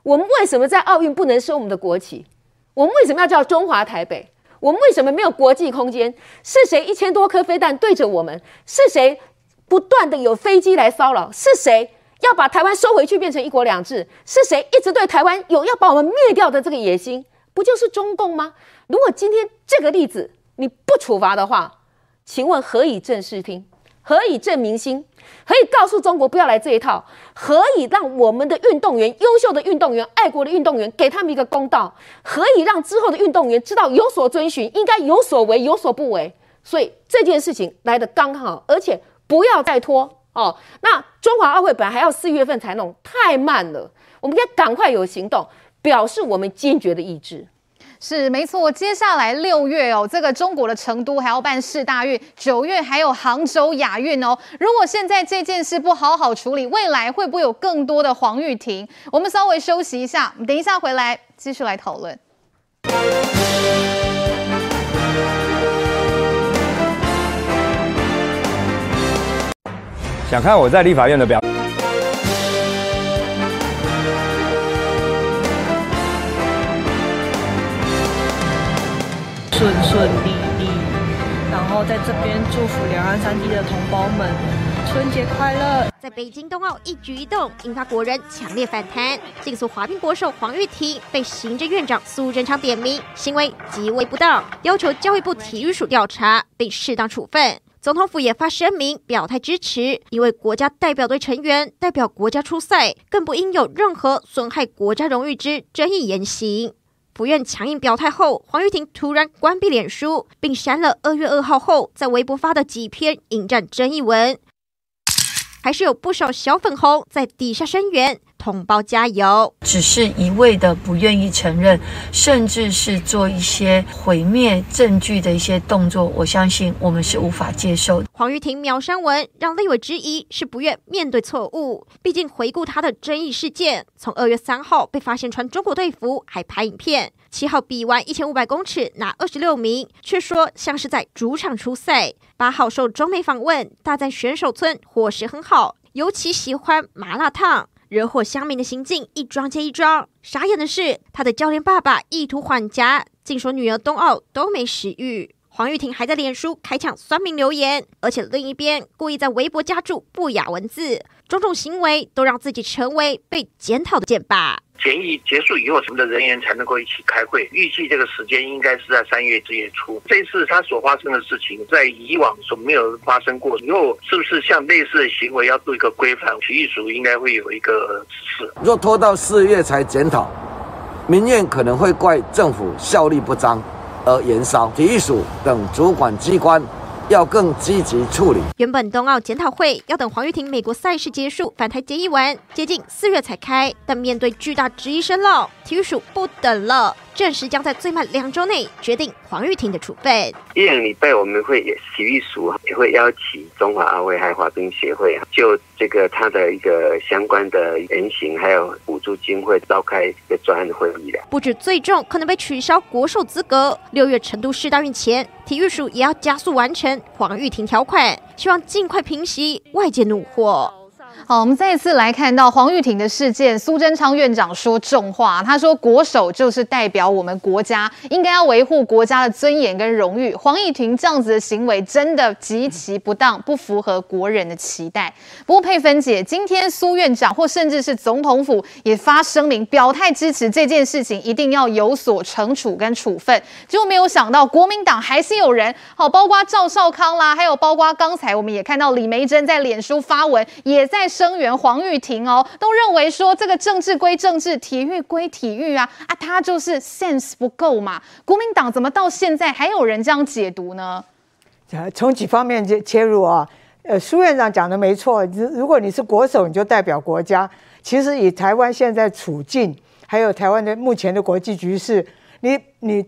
我们为什么在奥运不能收我们的国旗？我们为什么要叫中华台北？我们为什么没有国际空间？是谁一千多颗飞弹对着我们？是谁不断的有飞机来骚扰？是谁要把台湾收回去变成一国两制？是谁一直对台湾有要把我们灭掉的这个野心？不就是中共吗？如果今天这个例子你不处罚的话，请问何以正视听？何以正民心？可以告诉中国不要来这一套，何以让我们的运动员、优秀的运动员、爱国的运动员给他们一个公道？何以让之后的运动员知道有所遵循，应该有所为，有所不为？所以这件事情来得刚好，而且不要再拖哦。那中华奥会本来还要四月份才弄，太慢了，我们应该赶快有行动，表示我们坚决的意志。是没错，接下来六月哦，这个中国的成都还要办世大运，九月还有杭州亚运哦。如果现在这件事不好好处理，未来会不会有更多的黄玉婷？我们稍微休息一下，等一下回来继续来讨论。想看我在立法院的表。顺顺利利，然后在这边祝福两岸三地的同胞们春节快乐。在北京冬奥一举一动引发国人强烈反弹，竞速滑冰国手黄玉婷被行政院长苏贞昌点名行为极为不当，要求教育部体育署调查并适当处分。总统府也发声明表态支持，因为国家代表队成员代表国家出赛，更不应有任何损害国家荣誉之争议言行。府院强硬表态后，黄玉婷突然关闭脸书，并删了二月二号后在微博发的几篇引战争议文，还是有不少小粉红在底下声援。同胞加油！只是一味的不愿意承认，甚至是做一些毁灭证据的一些动作，我相信我们是无法接受的。黄玉婷秒删文，让立委质疑是不愿面对错误。毕竟回顾他的争议事件，从二月三号被发现穿中国队服还拍影片，七号比完一千五百公尺拿二十六名，却说像是在主场出赛。八号受中美访问，大赞选手村伙食很好，尤其喜欢麻辣烫。惹火乡民的行径一桩接一桩，傻眼的是他的教练爸爸意图缓颊，竟说女儿冬奥都没食欲。黄玉婷还在脸书开抢酸民留言，而且另一边故意在微博加注不雅文字，种种行为都让自己成为被检讨的箭靶。检疫结束以后，什么的人员才能够一起开会？预计这个时间应该是在三月之月初。这次他所发生的事情，在以往所没有发生过，以后是不是像类似的行为要做一个规范？体育署应该会有一个指示。若拖到四月才检讨，民怨可能会怪政府效力不彰而延烧。体育署等主管机关。要更积极处理。原本冬奥检讨会要等黄玉婷美国赛事结束返台决议完，接近四月才开。但面对巨大质疑声浪，体育署不等了，证实将在最慢两周内决定黄玉婷的处分。一两礼拜我们会体育署也会邀请中华奥会还有滑冰协会就这个他的一个相关的言行还有补助金会召开一个专案会议的。不止最重可能被取消国手资格，六月成都市大运前，体育署也要加速完成黄玉婷条款，希望尽快平息外界怒火。好，我们再一次来看到黄玉婷的事件。苏贞昌院长说重话，他说国手就是代表我们国家，应该要维护国家的尊严跟荣誉。黄玉婷这样子的行为真的极其不当，不符合国人的期待。不过佩芬姐，今天苏院长或甚至是总统府也发声明表态支持这件事情，一定要有所惩处跟处分。结果没有想到，国民党还是有人好，包括赵少康啦，还有包括刚才我们也看到李梅珍在脸书发文，也在。声援黄玉婷哦，都认为说这个政治归政治，体育归体育啊啊，他就是 sense 不够嘛。国民党怎么到现在还有人这样解读呢？从几方面切切入啊，呃，苏院长讲的没错，如果你是国手，你就代表国家。其实以台湾现在处境，还有台湾的目前的国际局势，你你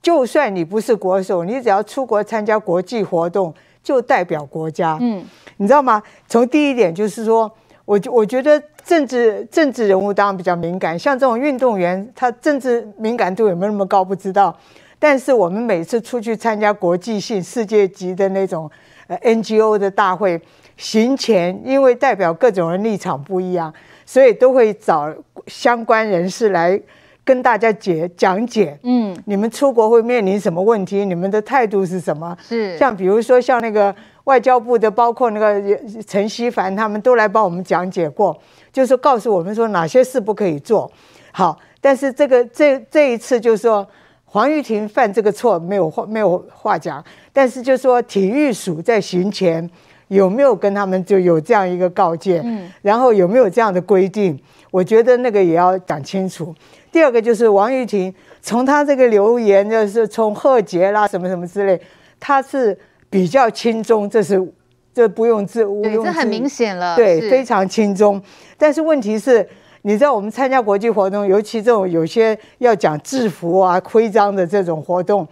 就算你不是国手，你只要出国参加国际活动，就代表国家。嗯。你知道吗？从第一点就是说，我我觉得政治政治人物当然比较敏感，像这种运动员，他政治敏感度有没有那么高不知道。但是我们每次出去参加国际性、世界级的那种呃 NGO 的大会，行前因为代表各种人立场不一样，所以都会找相关人士来跟大家解讲解。嗯，你们出国会面临什么问题？你们的态度是什么？是像比如说像那个。外交部的包括那个陈希凡，他们都来帮我们讲解过，就是告诉我们说哪些事不可以做。好，但是这个这这一次就是说黄玉婷犯这个错没有话没有话讲，但是就是说体育署在行前有没有跟他们就有这样一个告诫，嗯，然后有没有这样的规定？我觉得那个也要讲清楚。第二个就是王玉婷从她这个留言就是从贺捷啦什么什么之类，她是。比较轻松，这是这不用自无用，这很明显了，对，非常轻松。但是问题是，你知道我们参加国际活动，尤其这种有些要讲制服啊、徽章的这种活动，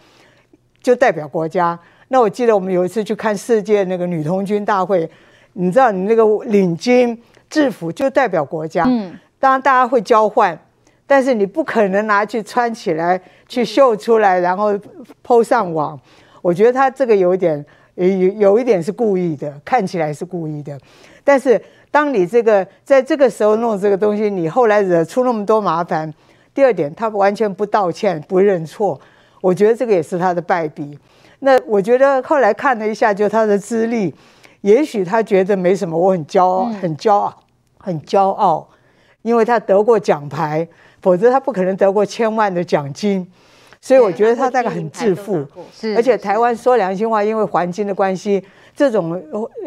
就代表国家。那我记得我们有一次去看世界那个女童军大会，你知道你那个领巾制服就代表国家。嗯，当然大家会交换，但是你不可能拿去穿起来去秀出来，然后抛上网。我觉得他这个有一点，有有一点是故意的，看起来是故意的。但是当你这个在这个时候弄这个东西，你后来惹出那么多麻烦。第二点，他完全不道歉、不认错，我觉得这个也是他的败笔。那我觉得后来看了一下，就他的资历，也许他觉得没什么，我很骄傲，很骄傲，很骄傲，因为他得过奖牌，否则他不可能得过千万的奖金。所以我觉得他大概很自负，而且台湾说良心话，因为环境的关系，这种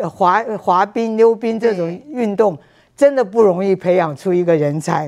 滑滑冰、溜冰这种运动真的不容易培养出一个人才。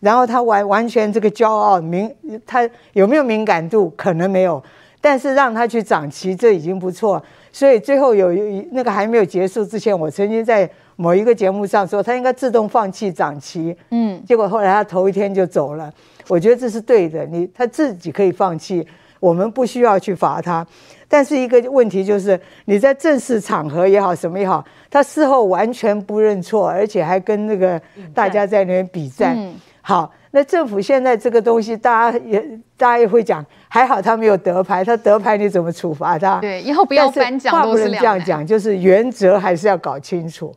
然后他完完全这个骄傲敏，他有没有敏感度？可能没有，但是让他去掌旗，这已经不错。所以最后有那个还没有结束之前，我曾经在某一个节目上说，他应该自动放弃涨旗。嗯，结果后来他头一天就走了。我觉得这是对的，你他自己可以放弃，我们不需要去罚他。但是一个问题就是，你在正式场合也好，什么也好，他事后完全不认错，而且还跟那个大家在那边比战。嗯、好，那政府现在这个东西，大家也大家也会讲，还好他没有得牌，他得牌你怎么处罚他？对，以后不要颁奖，话不能这样讲，就是原则还是要搞清楚。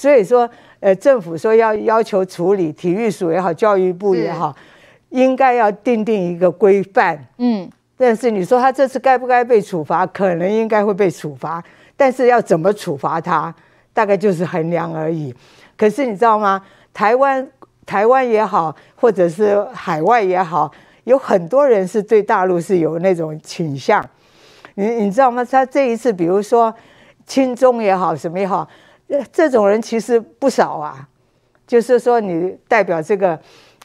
所以说，呃，政府说要要求处理，体育署也好，教育部也好。应该要订定一个规范，嗯，但是你说他这次该不该被处罚？可能应该会被处罚，但是要怎么处罚他，大概就是衡量而已。可是你知道吗？台湾台湾也好，或者是海外也好，有很多人是对大陆是有那种倾向。你你知道吗？他这一次，比如说亲中也好，什么也好，这种人其实不少啊。就是说，你代表这个。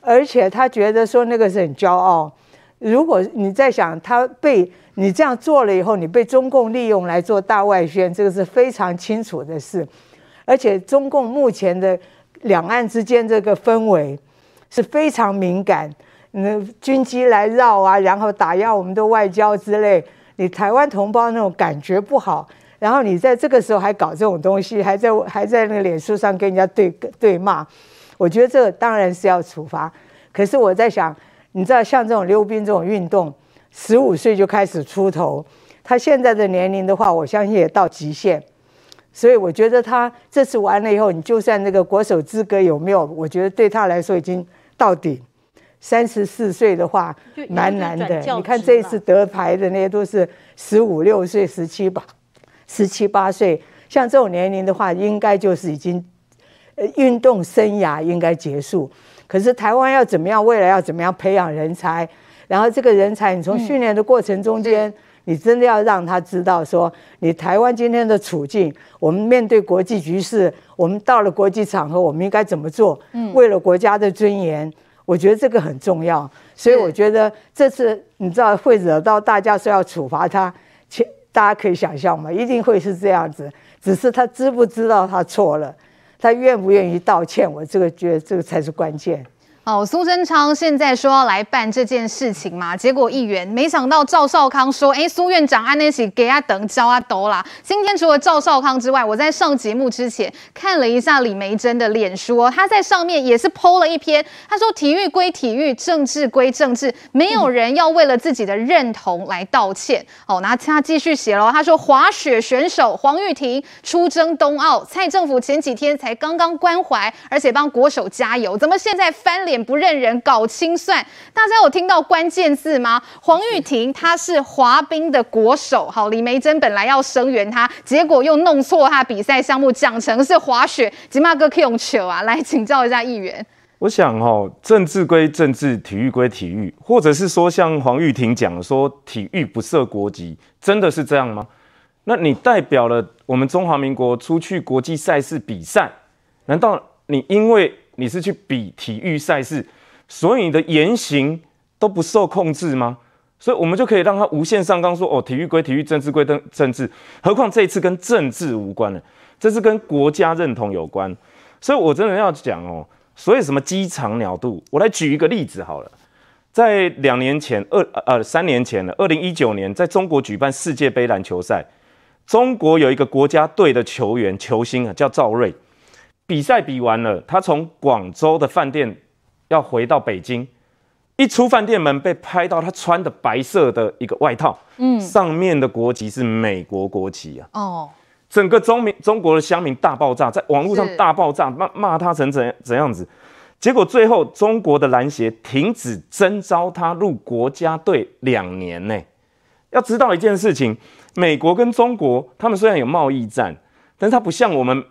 而且他觉得说那个是很骄傲。如果你在想他被你这样做了以后，你被中共利用来做大外宣，这个是非常清楚的事。而且中共目前的两岸之间这个氛围是非常敏感。那军机来绕啊，然后打压我们的外交之类，你台湾同胞那种感觉不好，然后你在这个时候还搞这种东西，还在还在那个脸书上跟人家对对骂，我觉得这当然是要处罚。可是我在想，你知道像这种溜冰这种运动，十五岁就开始出头，他现在的年龄的话，我相信也到极限。所以我觉得他这次完了以后，你就算那个国手资格有没有，我觉得对他来说已经到顶。三十四岁的话，蛮难的。你看这一次得牌的那些都是十五六岁、十七八、十七八岁，像这种年龄的话，应该就是已经呃运动生涯应该结束。可是台湾要怎么样？未来要怎么样培养人才？然后这个人才，你从训练的过程中间。嗯你真的要让他知道，说你台湾今天的处境，我们面对国际局势，我们到了国际场合，我们应该怎么做？嗯，为了国家的尊严，我觉得这个很重要。所以我觉得这次你知道会惹到大家说要处罚他，切，大家可以想象吗？一定会是这样子。只是他知不知道他错了，他愿不愿意道歉？我这个觉得这个才是关键。哦，苏贞昌现在说要来办这件事情嘛，结果议员没想到赵少康说，哎，苏院长安那起给他等教他抖啦。今天除了赵少康之外，我在上节目之前看了一下李梅珍的脸书，他在上面也是 PO 了一篇，他说体育归体育，政治归政治，没有人要为了自己的认同来道歉。哦，那他继续写喽，他说滑雪选手黄玉婷出征冬奥，蔡政府前几天才刚刚关怀，而且帮国手加油，怎么现在翻脸？不认人，搞清算，大家有听到关键字吗？黄玉婷她是滑冰的国手，好，李梅珍本来要声援她，结果又弄错她比赛项目，讲成是滑雪，吉马哥可以用球啊，来请教一下议员。我想哦，政治归政治，体育归体育，或者是说像黄玉婷讲说体育不设国籍，真的是这样吗？那你代表了我们中华民国出去国际赛事比赛，难道你因为？你是去比体育赛事，所以你的言行都不受控制吗？所以我们就可以让他无限上纲说哦，体育归体育，政治归政政治。何况这一次跟政治无关了，这是跟国家认同有关。所以我真的要讲哦，所以什么鸡肠鸟肚，我来举一个例子好了。在两年前，二呃三年前了，二零一九年，在中国举办世界杯篮球赛，中国有一个国家队的球员球星啊，叫赵睿。比赛比完了，他从广州的饭店要回到北京，一出饭店门被拍到他穿的白色的一个外套，嗯，上面的国旗是美国国旗啊，哦，整个中民中国的乡民大爆炸，在网络上大爆炸，骂骂他成怎怎样子，结果最后中国的篮协停止征召他入国家队两年呢。要知道一件事情，美国跟中国他们虽然有贸易战，但是他不像我们。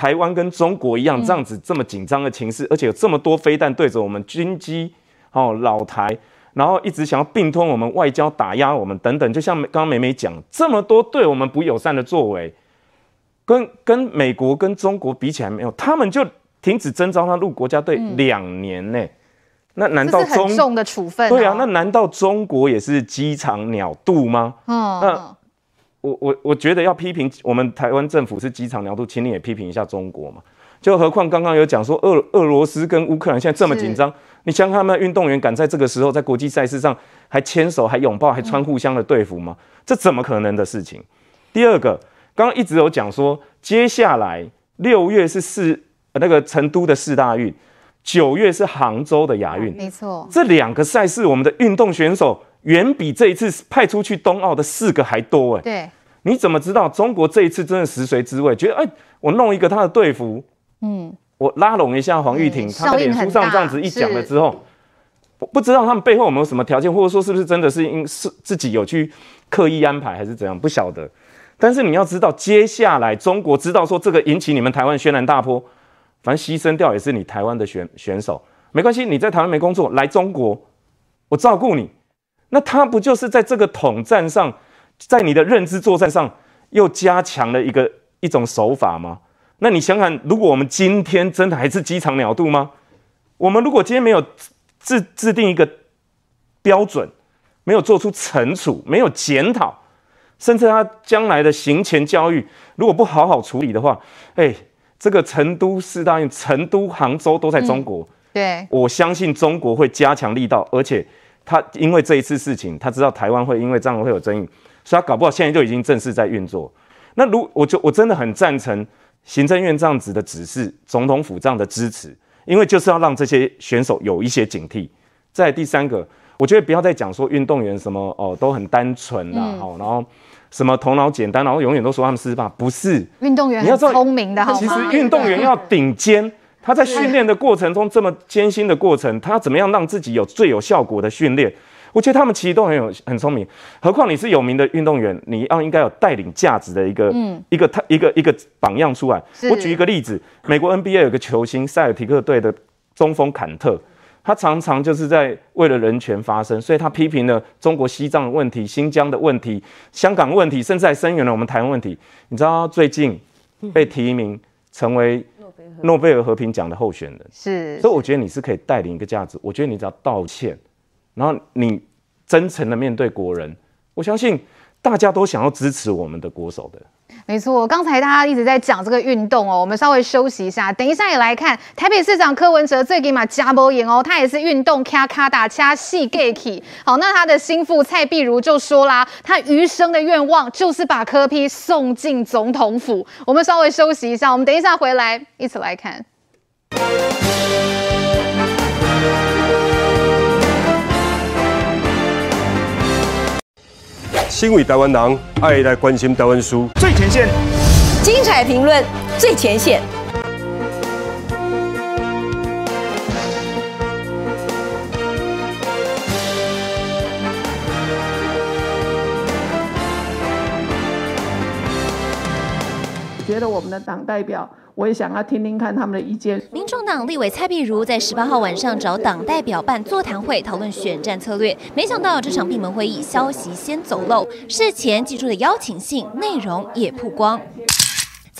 台湾跟中国一样，这样子这么紧张的情势，而且有这么多飞弹对着我们军机，哦，老台，然后一直想要并吞我们外交，打压我们等等，就像刚刚美美讲，这么多对我们不友善的作为，跟跟美国跟中国比起来没有，他们就停止征召他入国家队两年呢，那难道中很重的处分？对啊，那难道中国也是鸡肠鸟肚吗？嗯，那。我我我觉得要批评我们台湾政府是鸡肠鸟肚，请你也批评一下中国嘛。就何况刚刚有讲说俄俄罗斯跟乌克兰现在这么紧张，你想他们运动员敢在这个时候在国际赛事上还牵手、还拥抱、还穿互相的队服吗？这怎么可能的事情？第二个，刚刚一直有讲说，接下来六月是四那个成都的四大运，九月是杭州的亚运，没错，这两个赛事我们的运动选手。远比这一次派出去冬奥的四个还多哎！对，你怎么知道中国这一次真的食髓知味？觉得哎，我弄一个他的队服，嗯，我拉拢一下黄玉婷，他的脸书上这样子一讲了之后，不不知道他们背后有没有什么条件，或者说是不是真的是因是自己有去刻意安排，还是怎样？不晓得。但是你要知道，接下来中国知道说这个引起你们台湾轩然大波，反正牺牲掉也是你台湾的选选手，没关系，你在台湾没工作，来中国，我照顾你。那他不就是在这个统战上，在你的认知作战上又加强了一个一种手法吗？那你想想，如果我们今天真的还是机场鸟肚吗？我们如果今天没有制制定一个标准，没有做出惩处，没有检讨，甚至他将来的行前教育如果不好好处理的话，哎，这个成都四大运、成都、杭州都在中国，对，我相信中国会加强力道，而且他因为这一次事情，他知道台湾会因为这样会有争议，所以他搞不好现在就已经正式在运作。那如我就我真的很赞成行政院这样子的指示，总统府这样的支持，因为就是要让这些选手有一些警惕。再第三个，我觉得不要再讲说运动员什么哦都很单纯啦，好、嗯，然后什么头脑简单，然后永远都说他们是吧？不是，运动员要聪明的，好？其实运动员要顶尖，他在训练的过程中这么艰辛的过程，他怎么样让自己有最有效果的训练？我觉得他们其实都很有很聪明，何况你是有名的运动员，你要应该有带领价值的一个、嗯、一个他一个一个榜样出来。我举一个例子，美国 NBA 有个球星塞尔提克队的中锋坎特，他常常就是在为了人权发声，所以他批评了中国西藏的问题、新疆的问题、香港问题，甚至还声援了我们台湾问题。你知道他最近被提名成为诺贝尔和平奖的候选人，是，所以我觉得你是可以带领一个价值。我觉得你只要道歉。然后你真诚的面对国人，我相信大家都想要支持我们的国手的。没错，刚才大家一直在讲这个运动哦，我们稍微休息一下，等一下也来看台北市长柯文哲最起码加波演哦，他也是运动卡卡打掐细 gay 好，那他的心腹蔡壁如就说啦，他余生的愿望就是把柯 P 送进总统府。我们稍微休息一下，我们等一下回来一起来看。身为台湾人，爱来关心台湾事，最前线，精彩评论，最前线。我们的党代表。我也想要听听看他们的意见。民众党立委蔡碧如在十八号晚上找党代表办座谈会，讨论选战策略。没想到这场闭门会议消息先走漏，事前寄出的邀请信内容也曝光。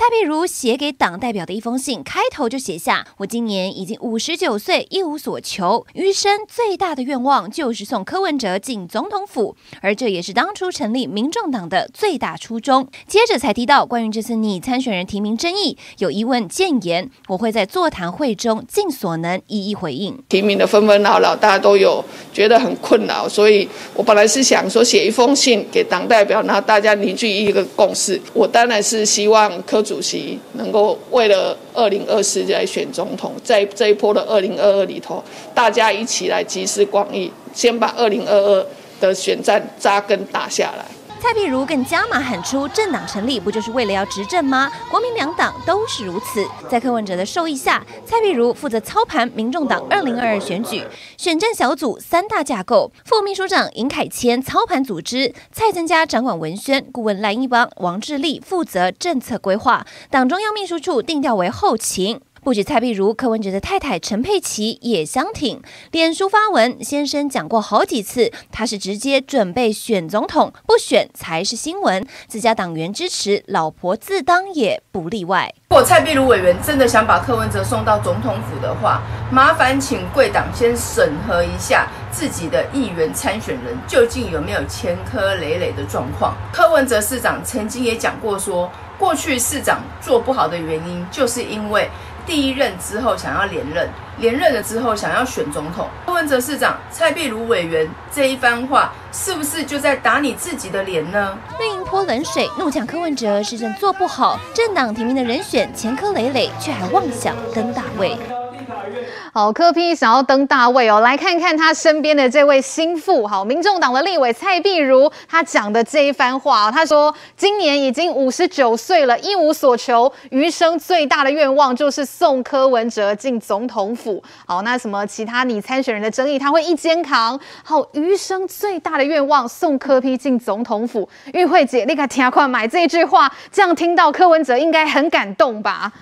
蔡壁如写给党代表的一封信，开头就写下：“我今年已经五十九岁，一无所求，余生最大的愿望就是送柯文哲进总统府，而这也是当初成立民众党的最大初衷。”接着才提到关于这次拟参选人提名争议，有疑问建言，我会在座谈会中尽所能一一回应。提名的纷纷扰扰，大家都有觉得很困扰，所以我本来是想说写一封信给党代表，然后大家凝聚一个共识。我当然是希望柯。主席能够为了二零二四来选总统，在这一波的二零二二里头，大家一起来集思广益，先把二零二二的选战扎根打下来。蔡壁如更加码喊出，政党成立不就是为了要执政吗？国民两党都是如此。在柯文哲的授意下，蔡壁如负责操盘民众党二零二二选举选战小组三大架构，副秘书长尹凯谦操盘组织，蔡增加掌管文宣，顾问赖一邦、王志立负责政策规划，党中央秘书处定调为后勤。不止蔡壁如，柯文哲的太太陈佩琪也相挺。脸书发文，先生讲过好几次，他是直接准备选总统，不选才是新闻。自家党员支持，老婆自当也不例外。如果蔡壁如委员真的想把柯文哲送到总统府的话，麻烦请贵党先审核一下自己的议员参选人究竟有没有前科累累的状况。柯文哲市长曾经也讲过，说过去市长做不好的原因，就是因为。第一任之后想要连任，连任了之后想要选总统。柯文哲市长、蔡壁如委员这一番话，是不是就在打你自己的脸呢？另一泼冷水，怒呛柯文哲市政做不好，政党提名的人选前科累累，却还妄想登大位。好，柯 P 想要登大位哦，来看看他身边的这位心腹，好，民众党的立委蔡壁如，他讲的这一番话，他说今年已经五十九岁了，一无所求，余生最大的愿望就是送柯文哲进总统府。好，那什么其他你参选人的争议，他会一肩扛。好，余生最大的愿望送柯 P 进总统府。玉慧姐，你看听快买这一句话，这样听到柯文哲应该很感动吧？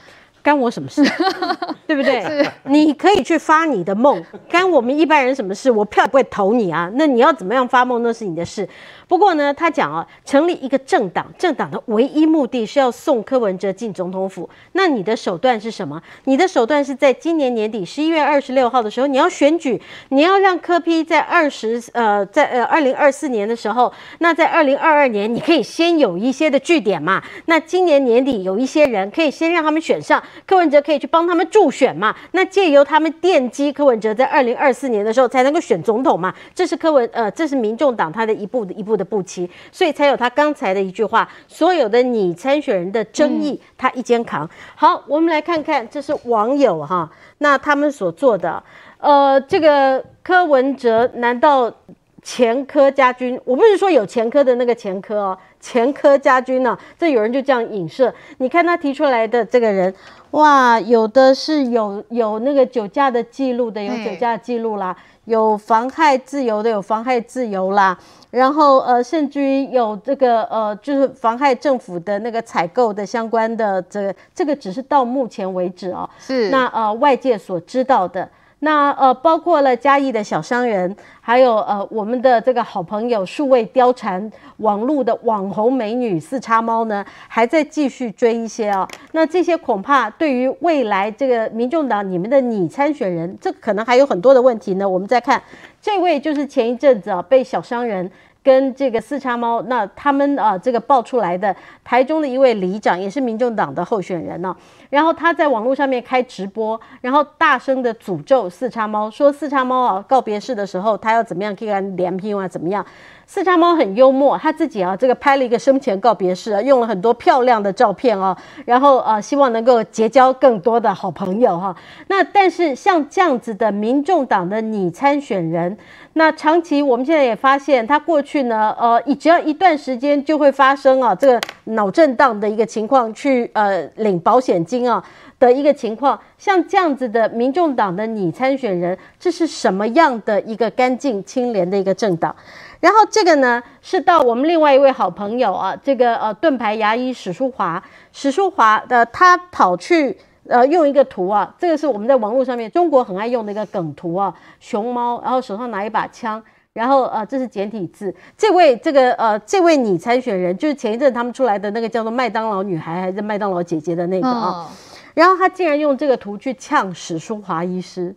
干我什么事？对不对？你可以去发你的梦，干我们一般人什么事？我票也不会投你啊。那你要怎么样发梦，那是你的事。不过呢，他讲啊，成立一个政党，政党的唯一目的是要送柯文哲进总统府。那你的手段是什么？你的手段是在今年年底十一月二十六号的时候，你要选举，你要让柯 P 在二十呃，在呃二零二四年的时候，那在二零二二年你可以先有一些的据点嘛。那今年年底有一些人可以先让他们选上，柯文哲可以去帮他们助选嘛？那借由他们奠基柯文哲在二零二四年的时候才能够选总统嘛？这是柯文呃，这是民众党他的一步的一步的不齐，所以才有他刚才的一句话：所有的你参选人的争议，他一肩扛。好，我们来看看，这是网友哈，那他们所做的，呃，这个柯文哲难道？前科家军，我不是说有前科的那个前科哦，前科家军呢、啊，这有人就这样影射。你看他提出来的这个人，哇，有的是有有那个酒驾的记录的，有酒驾的记录啦，有妨害自由的，有妨害自由啦，然后呃，甚至于有这个呃，就是妨害政府的那个采购的相关的这个，这个只是到目前为止哦，是那呃外界所知道的。那呃，包括了嘉义的小商人，还有呃，我们的这个好朋友数位貂蝉网络的网红美女四叉猫呢，还在继续追一些啊、哦。那这些恐怕对于未来这个民众党你们的拟参选人，这可能还有很多的问题呢。我们再看这位，就是前一阵子啊被小商人。跟这个四叉猫，那他们啊，这个爆出来的台中的一位里长，也是民众党的候选人呢、然后他在网络上面开直播，然后大声的诅咒四叉猫，说四叉猫啊告别式的时候，他要怎么样跟人连拼啊，怎么样？四叉猫很幽默，他自己啊这个拍了一个生前告别式啊，用了很多漂亮的照片啊，然后啊希望能够结交更多的好朋友哈、那但是像这样子的民众党的拟参选人。那长期我们现在也发现，他过去呢，呃，只要一段时间就会发生啊，这个脑震荡的一个情况，去呃领保险金啊的一个情况，像这样子的民众党的拟参选人，这是什么样的一个干净清廉的一个政党？然后这个呢，是到我们另外一位好朋友啊，这个呃盾牌牙医史书华，史书华的他跑去。呃，用一个图啊，这个是我们在网络上面中国很爱用的一个梗图啊，熊猫，然后手上拿一把枪，然后呃，这是简体字。这位这个呃，这位拟参选人就是前一阵他们出来的那个叫做麦当劳女孩还是麦当劳姐姐的那个啊，然后他竟然用这个图去呛史书华医师，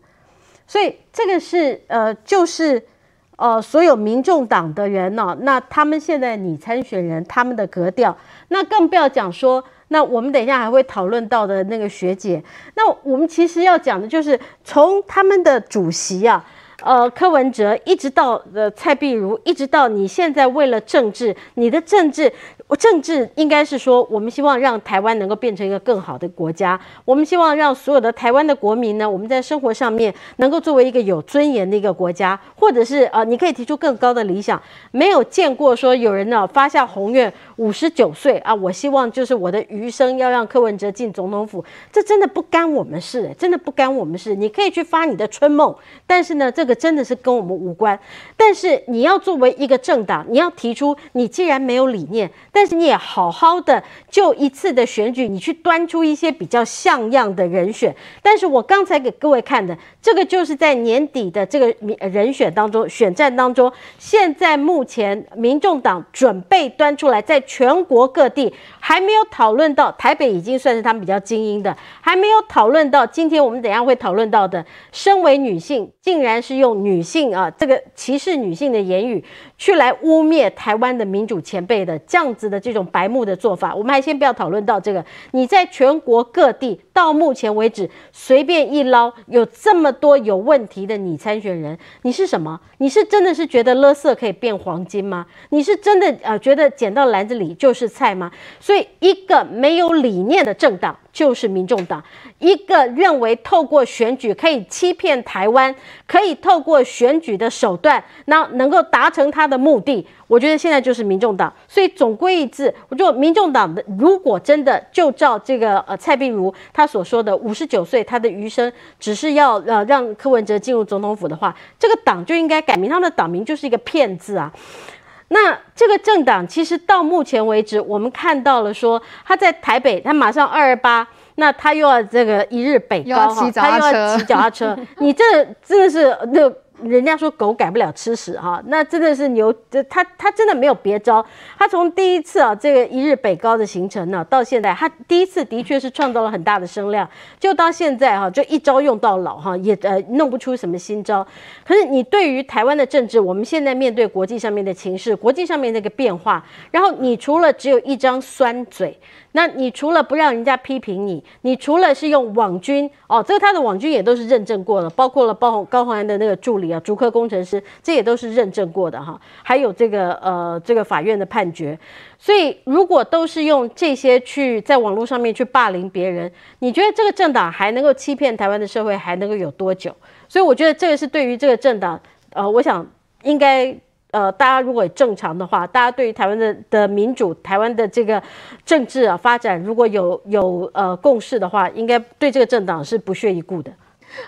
所以这个是呃，就是呃，所有民众党的人呢、哦，那他们现在拟参选人他们的格调，那更不要讲说。那我们等一下还会讨论到的那个学姐，那我们其实要讲的就是从他们的主席啊，呃，柯文哲一直到呃蔡壁如，一直到你现在为了政治，你的政治。政治应该是说，我们希望让台湾能够变成一个更好的国家。我们希望让所有的台湾的国民呢，我们在生活上面能够作为一个有尊严的一个国家，或者是呃，你可以提出更高的理想。没有见过说有人呢发下宏愿，五十九岁啊，我希望就是我的余生要让柯文哲进总统府，这真的不干我们事，真的不干我们事。你可以去发你的春梦，但是呢，这个真的是跟我们无关。但是你要作为一个政党，你要提出，你既然没有理念，但但是你也好好的就一次的选举，你去端出一些比较像样的人选。但是我刚才给各位看的这个，就是在年底的这个人选当中，选战当中，现在目前民众党准备端出来，在全国各地还没有讨论到，台北已经算是他们比较精英的，还没有讨论到。今天我们等下会讨论到的，身为女性，竟然是用女性啊这个歧视女性的言语去来污蔑台湾的民主前辈的这样子的这种白目的做法，我们还先不要讨论到这个。你在全国各地到目前为止随便一捞，有这么多有问题的拟参选人，你是什么？你是真的是觉得垃圾可以变黄金吗？你是真的呃觉得捡到篮子里就是菜吗？所以一个没有理念的政党。就是民众党，一个认为透过选举可以欺骗台湾，可以透过选举的手段，那能够达成他的目的。我觉得现在就是民众党，所以总归一致，我觉得民众党的如果真的就照这个呃蔡壁如他所说的五十九岁他的余生只是要呃让柯文哲进入总统府的话，这个党就应该改名，他的党名就是一个骗字啊。那这个政党其实到目前为止，我们看到了说他在台北，他马上二二八，那他又要这个一日北高哈，他又要骑脚踏车，你这真的是那。人家说狗改不了吃屎哈，那真的是牛，他他真的没有别招。他从第一次啊这个一日北高的行程呢，到现在他第一次的确是创造了很大的声量，就到现在哈，就一招用到老哈，也呃弄不出什么新招。可是你对于台湾的政治，我们现在面对国际上面的情势，国际上面那个变化，然后你除了只有一张酸嘴。那你除了不让人家批评你，你除了是用网军哦，这个他的网军也都是认证过的，包括了包高虹安的那个助理啊，竹科工程师，这也都是认证过的哈。还有这个呃这个法院的判决，所以如果都是用这些去在网络上面去霸凌别人，你觉得这个政党还能够欺骗台湾的社会还能够有多久？所以我觉得这个是对于这个政党，呃，我想应该。呃，大家如果正常的话，大家对于台湾的的民主、台湾的这个政治啊发展，如果有有呃共识的话，应该对这个政党是不屑一顾的。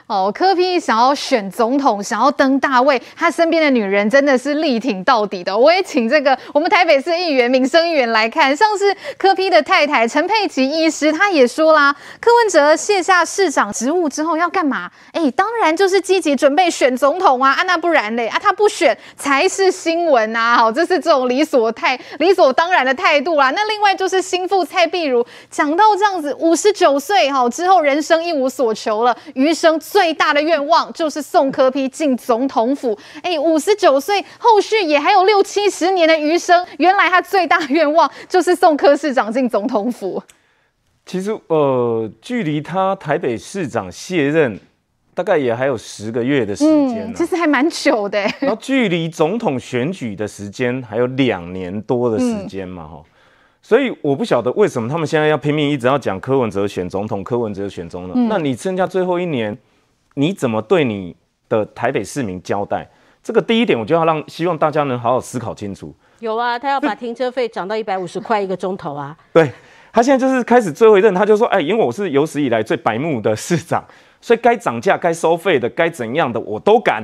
哦，柯 P 想要选总统，想要登大位，他身边的女人真的是力挺到底的。我也请这个我们台北市议员、民生议员来看，像是柯 P 的太太陈佩琪医师，她也说啦，柯文哲卸下市长职务之后要干嘛？哎，当然就是积极准备选总统啊！啊，那不然嘞？啊，他不选才是新闻啊！好，这是这种理所态理所当然的态度啦。那另外就是心腹蔡壁如讲到这样子，五十九岁哈之后人生一无所求了，余生。最大的愿望就是送柯批进总统府。哎，五十九岁，后续也还有六七十年的余生。原来他最大愿望就是送柯市长进总统府。其实，呃，距离他台北市长卸任，大概也还有十个月的时间，嗯，其实还蛮久的。然后，距离总统选举的时间还有两年多的时间嘛，哈、嗯。所以我不晓得为什么他们现在要拼命一直要讲柯文哲选总统，柯文哲选总统。嗯、那你剩下最后一年，你怎么对你的台北市民交代？这个第一点，我就要让希望大家能好好思考清楚。有啊，他要把停车费涨到一百五十 块一个钟头啊。对，他现在就是开始最后一任，他就说：“哎，因为我是有史以来最白目的市长，所以该涨价、该收费的、该怎样的我都敢。”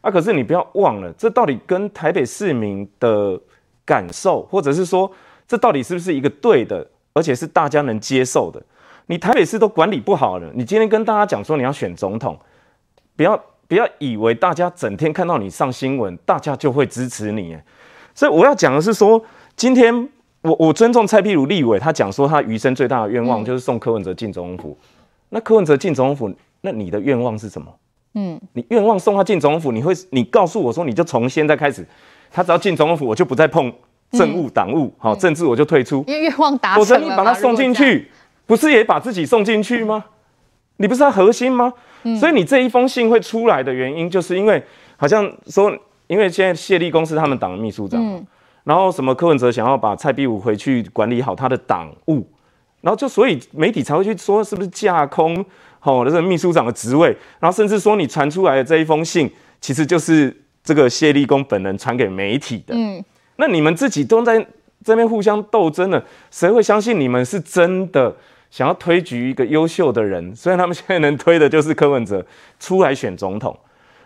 啊，可是你不要忘了，这到底跟台北市民的感受，或者是说。这到底是不是一个对的，而且是大家能接受的？你台北市都管理不好了，你今天跟大家讲说你要选总统，不要不要以为大家整天看到你上新闻，大家就会支持你。所以我要讲的是说，今天我我尊重蔡壁如立委，他讲说他余生最大的愿望就是送柯文哲进总统府。那柯文哲进总统府，那你的愿望是什么？嗯，你愿望送他进总统府，你会你告诉我说，你就从现在开始，他只要进总统府，我就不再碰。政务党务，好，政治我就退出，因为愿望达成了。否则你把他送进去，不是也把自己送进去吗？你不是他核心吗？嗯、所以你这一封信会出来的原因，就是因为好像说，因为现在谢立功是他们党的秘书长，嗯、然后什么柯文哲想要把蔡壁如回去管理好他的党务，然后就所以媒体才会去说是不是架空，好，这个秘书长的职位，然后甚至说你传出来的这一封信，其实就是这个谢立功本人传给媒体的。嗯。那你们自己都在这边互相斗争了，谁会相信你们是真的想要推举一个优秀的人？虽然他们现在能推的就是柯文哲出来选总统，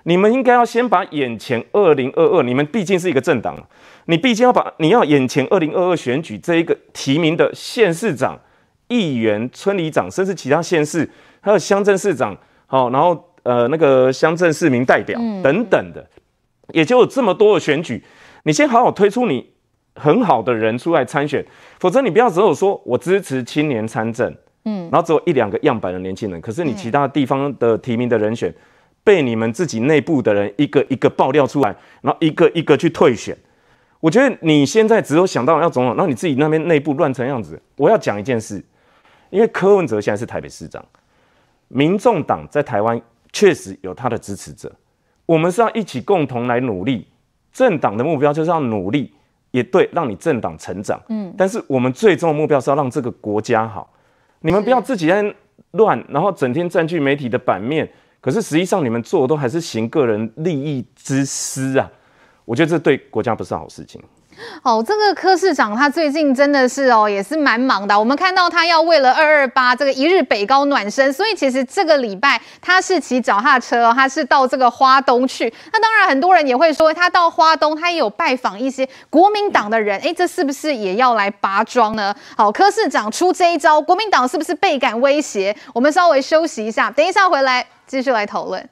你们应该要先把眼前二零二二，你们毕竟是一个政党，你毕竟要把你要眼前二零二二选举这一个提名的县市长、议员、村里长，甚至其他县市还有乡镇市长，好，然后呃那个乡镇市民代表等等的，也就有这么多的选举。你先好好推出你很好的人出来参选，否则你不要只有说我支持青年参政，嗯，然后只有一两个样板的年轻人，可是你其他地方的提名的人选被你们自己内部的人一个一个爆料出来，然后一个一个去退选。我觉得你现在只有想到要总统，然后你自己那边内部乱成样子。我要讲一件事，因为柯文哲现在是台北市长，民众党在台湾确实有他的支持者，我们是要一起共同来努力。政党的目标就是要努力，也对，让你政党成长。嗯，但是我们最终的目标是要让这个国家好。你们不要自己在乱，然后整天占据媒体的版面，可是实际上你们做的都还是行个人利益之私啊！我觉得这对国家不是好事情。哦，这个柯市长他最近真的是哦，也是蛮忙的。我们看到他要为了二二八这个一日北高暖身，所以其实这个礼拜他是骑脚踏车，他是到这个花东去。那当然很多人也会说，他到花东，他也有拜访一些国民党的人，哎，这是不是也要来拔庄呢？好，柯市长出这一招，国民党是不是倍感威胁？我们稍微休息一下，等一下回来继续来讨论。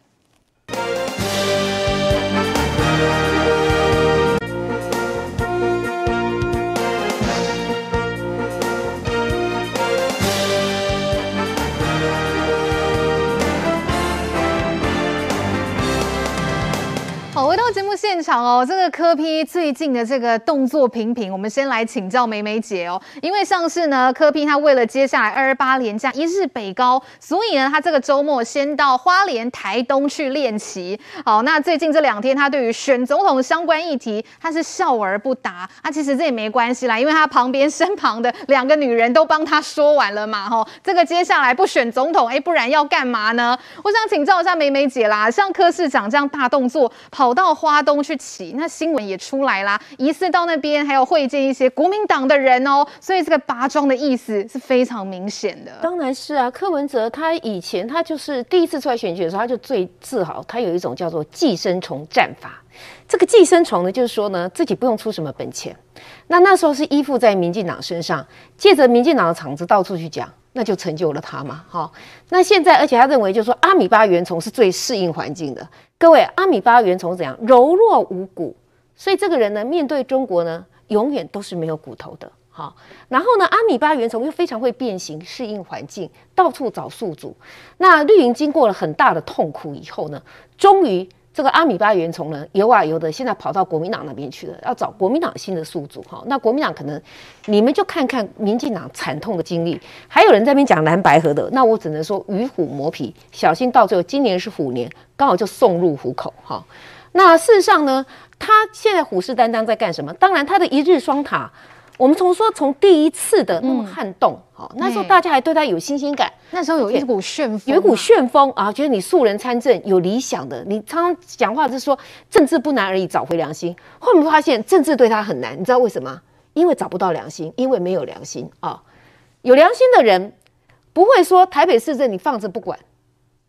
现场哦，这个柯 P 最近的这个动作频频，我们先来请教美美姐哦。因为上次呢，柯 P 他为了接下来二二八连假一日北高，所以呢，他这个周末先到花莲、台东去练习。好，那最近这两天，他对于选总统相关议题，他是笑而不答。啊，其实这也没关系啦，因为他旁边身旁的两个女人都帮他说完了嘛。吼，这个接下来不选总统，哎，不然要干嘛呢？我想请教一下美美姐啦，像柯市长这样大动作，跑到花东去骑，那新闻也出来啦，疑似到那边还有会见一些国民党的人哦，所以这个拔庄的意思是非常明显的。当然是啊，柯文哲他以前他就是第一次出来选举的时候，他就最自豪，他有一种叫做寄生虫战法。这个寄生虫呢，就是说呢，自己不用出什么本钱，那那时候是依附在民进党身上，借着民进党的场子到处去讲，那就成就了他嘛。好，那现在而且他认为就是说阿米巴原虫是最适应环境的。各位，阿米巴原虫怎样？柔弱无骨，所以这个人呢，面对中国呢，永远都是没有骨头的。好，然后呢，阿米巴原虫又非常会变形，适应环境，到处找宿主。那绿营经过了很大的痛苦以后呢，终于这个阿米巴原虫呢，游啊游的，现在跑到国民党那边去了，要找国民党新的宿主。哈，那国民党可能你们就看看民进党惨痛的经历，还有人在那边讲蓝白合的，那我只能说与虎谋皮，小心到最后今年是虎年。刚好就送入虎口哈，那事实上呢，他现在虎视眈眈在干什么？当然，他的一日双塔，我们从说从第一次的那么撼动，好、嗯，那时候大家还对他有新鲜感，那时候有一股旋风，有一股旋风啊，觉得你素人参政有理想的，你常常讲话是说政治不难而已，找回良心。后面发现政治对他很难，你知道为什么？因为找不到良心，因为没有良心啊。有良心的人不会说台北市政你放着不管，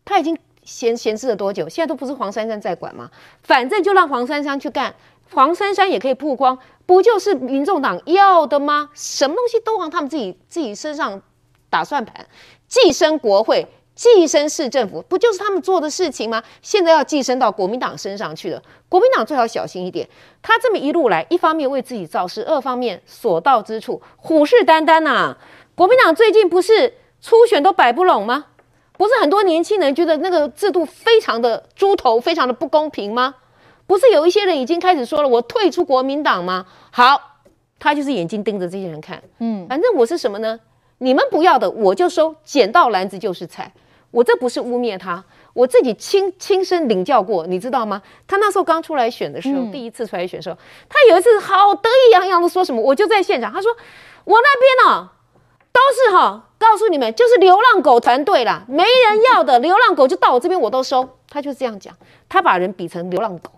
他已经。闲闲置了多久？现在都不是黄珊珊在管吗？反正就让黄珊珊去干，黄珊珊也可以曝光，不就是民众党要的吗？什么东西都往他们自己自己身上打算盘，寄生国会，寄生市政府，不就是他们做的事情吗？现在要寄生到国民党身上去了，国民党最好小心一点。他这么一路来，一方面为自己造势，二方面所到之处虎视眈眈呐。国民党最近不是初选都摆不拢吗？不是很多年轻人觉得那个制度非常的猪头，非常的不公平吗？不是有一些人已经开始说了，我退出国民党吗？好，他就是眼睛盯着这些人看，嗯，反正我是什么呢？你们不要的我就收，捡到篮子就是菜。我这不是污蔑他，我自己亲亲身领教过，你知道吗？他那时候刚出来选的时候，嗯、第一次出来选的时候，他有一次好得意洋洋的说什么，我就在现场，他说我那边呢、哦。都是哈，告诉你们，就是流浪狗团队啦，没人要的流浪狗就到我这边，我都收。他就这样讲，他把人比成流浪狗，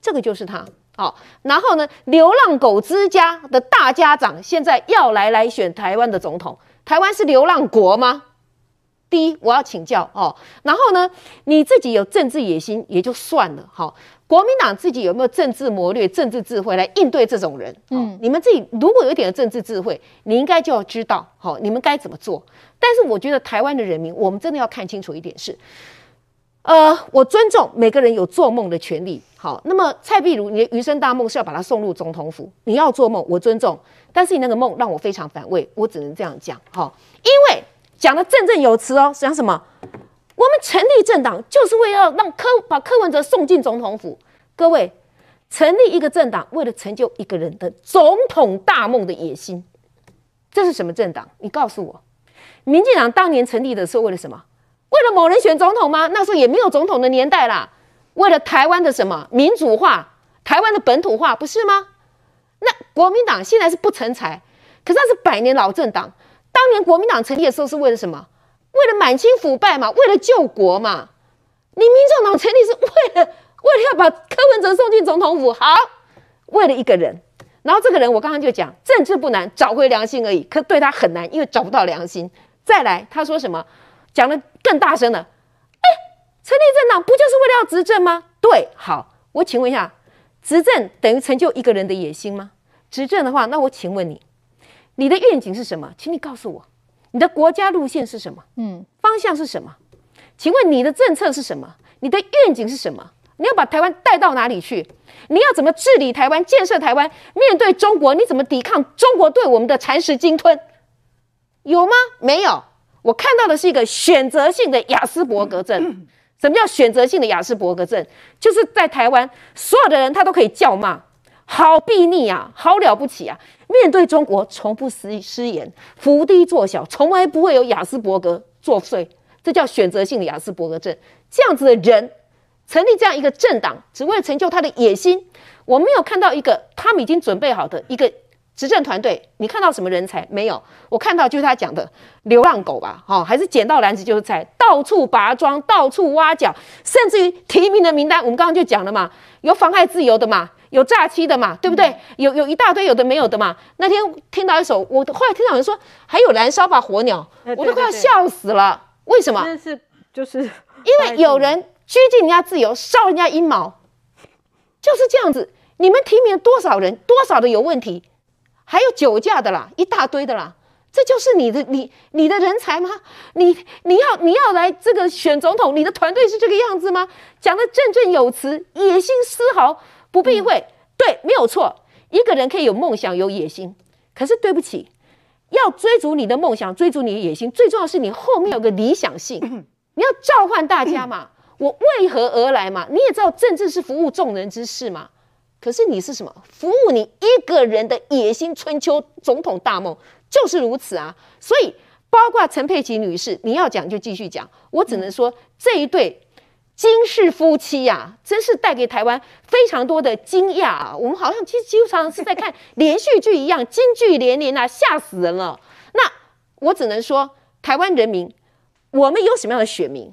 这个就是他。好，然后呢，流浪狗之家的大家长现在要来来选台湾的总统，台湾是流浪国吗？第一，我要请教哦。然后呢，你自己有政治野心也就算了，好。国民党自己有没有政治谋略、政治智慧来应对这种人？嗯，你们自己如果有一点的政治智慧，你应该就要知道，好，你们该怎么做。但是我觉得台湾的人民，我们真的要看清楚一点是，呃，我尊重每个人有做梦的权利。好，那么蔡壁如，你的余生大梦是要把他送入总统府，你要做梦，我尊重。但是你那个梦让我非常反胃，我只能这样讲，好，因为讲的振振有词哦，讲什么？我们成立政党就是为了让柯把柯文哲送进总统府。各位，成立一个政党，为了成就一个人的总统大梦的野心，这是什么政党？你告诉我，民进党当年成立的时候为了什么？为了某人选总统吗？那时候也没有总统的年代啦。为了台湾的什么民主化，台湾的本土化，不是吗？那国民党现在是不成才，可是那是百年老政党。当年国民党成立的时候是为了什么？为了满清腐败嘛，为了救国嘛。你民众党成立是为了为了要把柯文哲送进总统府，好，为了一个人。然后这个人我刚刚就讲，政治不难，找回良心而已。可对他很难，因为找不到良心。再来，他说什么？讲得更大声了。哎，成立政党不就是为了要执政吗？对，好，我请问一下，执政等于成就一个人的野心吗？执政的话，那我请问你，你的愿景是什么？请你告诉我。你的国家路线是什么？嗯，方向是什么？请问你的政策是什么？你的愿景是什么？你要把台湾带到哪里去？你要怎么治理台湾、建设台湾？面对中国，你怎么抵抗中国对我们的蚕食鲸吞？有吗？没有。我看到的是一个选择性的雅斯伯格症。什么叫选择性的雅斯伯格症？就是在台湾，所有的人他都可以叫骂，好睥睨啊，好了不起啊！面对中国，从不失失言，伏低作小，从来不会有亚斯伯格作祟，这叫选择性的亚斯伯格症。这样子的人成立这样一个政党，只为了成就他的野心。我没有看到一个他们已经准备好的一个。执政团队，你看到什么人才没有？我看到就是他讲的流浪狗吧，哈，还是捡到篮子就是菜，到处拔桩，到处挖角，甚至于提名的名单，我们刚刚就讲了嘛，有妨害自由的嘛，有诈欺的嘛，对不对？有有一大堆有的没有的嘛。那天听到一首，我后来听到有人说还有燃烧吧火鸟，我都快要笑死了。为什么？就是因为有人拘禁人家自由，烧人家阴毛，就是这样子。你们提名了多少人？多少的有问题？还有酒驾的啦，一大堆的啦，这就是你的你你的人才吗？你你要你要来这个选总统，你的团队是这个样子吗？讲的振振有词，野心丝毫不避讳，嗯、对，没有错。一个人可以有梦想有野心，可是对不起，要追逐你的梦想，追逐你的野心，最重要是你后面有个理想性，你要召唤大家嘛。我为何而来嘛？你也知道，政治是服务众人之事嘛。可是你是什么？服务你一个人的野心春秋总统大梦就是如此啊！所以包括陈佩琪女士，你要讲就继续讲，我只能说这一对金氏夫妻呀、啊，真是带给台湾非常多的惊讶啊！我们好像其实经常是在看连续剧一样，金句连连啊，吓死人了。那我只能说，台湾人民，我们有什么样的选民，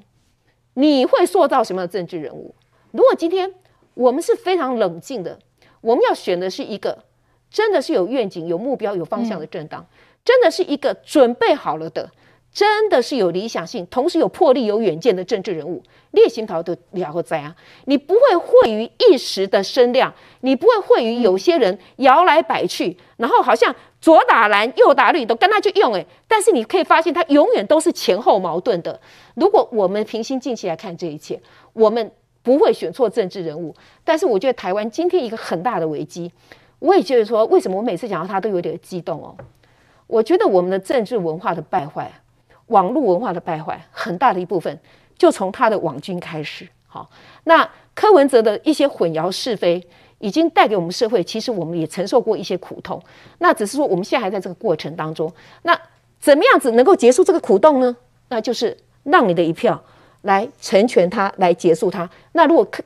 你会塑造什么样的政治人物？如果今天。我们是非常冷静的，我们要选的是一个真的是有愿景、有目标、有方向的政党，真的是一个准备好了的，真的是有理想性，同时有魄力、有远见的政治人物。列心桃的了何在啊？你不会会于一时的声量，你不会会于有些人摇来摆去，然后好像左打蓝、右打绿都跟他去用诶，但是你可以发现，他永远都是前后矛盾的。如果我们平心静气来看这一切，我们。不会选错政治人物，但是我觉得台湾今天一个很大的危机，我也觉得说，为什么我每次讲到他都有点激动哦？我觉得我们的政治文化的败坏，网络文化的败坏，很大的一部分就从他的网军开始。好，那柯文哲的一些混淆是非，已经带给我们社会，其实我们也承受过一些苦痛。那只是说我们现在还在这个过程当中，那怎么样子能够结束这个苦痛呢？那就是让你的一票。来成全他，来结束他。那如果柯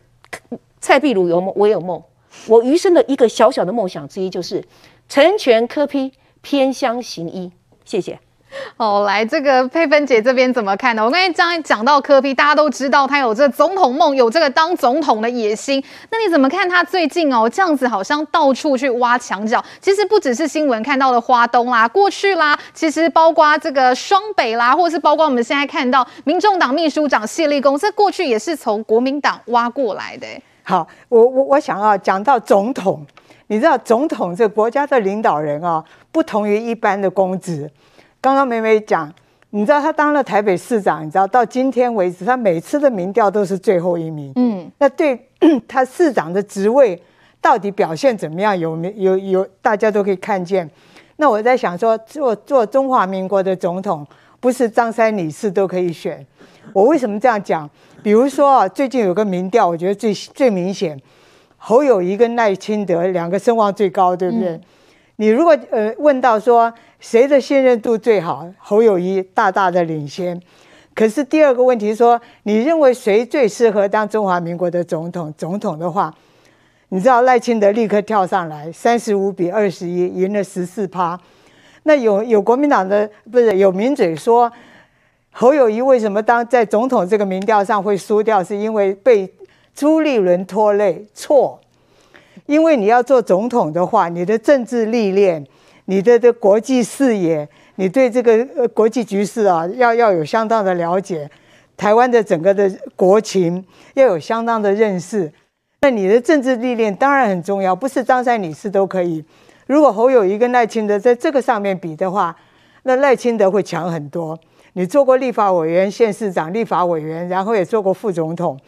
蔡壁如有梦，我有梦。我余生的一个小小的梦想之一，就是成全柯批偏乡行医。谢谢。哦，来这个佩芬姐这边怎么看呢？我刚才刚讲到柯 P，大家都知道他有这总统梦，有这个当总统的野心。那你怎么看他最近哦这样子，好像到处去挖墙角？其实不只是新闻看到的花东啦，过去啦，其实包括这个双北啦，或是包括我们现在看到民众党秘书长谢立功，这过去也是从国民党挖过来的。好，我我我想要讲到总统，你知道总统这国家的领导人啊，不同于一般的公职。刚刚梅梅讲，你知道他当了台北市长，你知道到今天为止，他每次的民调都是最后一名。嗯，那对 他市长的职位到底表现怎么样？有没有有大家都可以看见。那我在想说，做做中华民国的总统，不是张三李四都可以选。我为什么这样讲？比如说啊，最近有个民调，我觉得最最明显，侯友谊跟赖清德两个声望最高，对不对？嗯你如果呃问到说谁的信任度最好，侯友谊大大的领先。可是第二个问题说，你认为谁最适合当中华民国的总统？总统的话，你知道赖清德立刻跳上来，三十五比二十一，赢了十四趴。那有有国民党的不是有名嘴说，侯友谊为什么当在总统这个民调上会输掉？是因为被朱立伦拖累？错。因为你要做总统的话，你的政治历练、你的的国际视野、你对这个呃国际局势啊，要要有相当的了解，台湾的整个的国情要有相当的认识。那你的政治历练当然很重要，不是张三李四都可以。如果侯友宜跟赖清德在这个上面比的话，那赖清德会强很多。你做过立法委员、县市长、立法委员，然后也做过副总统。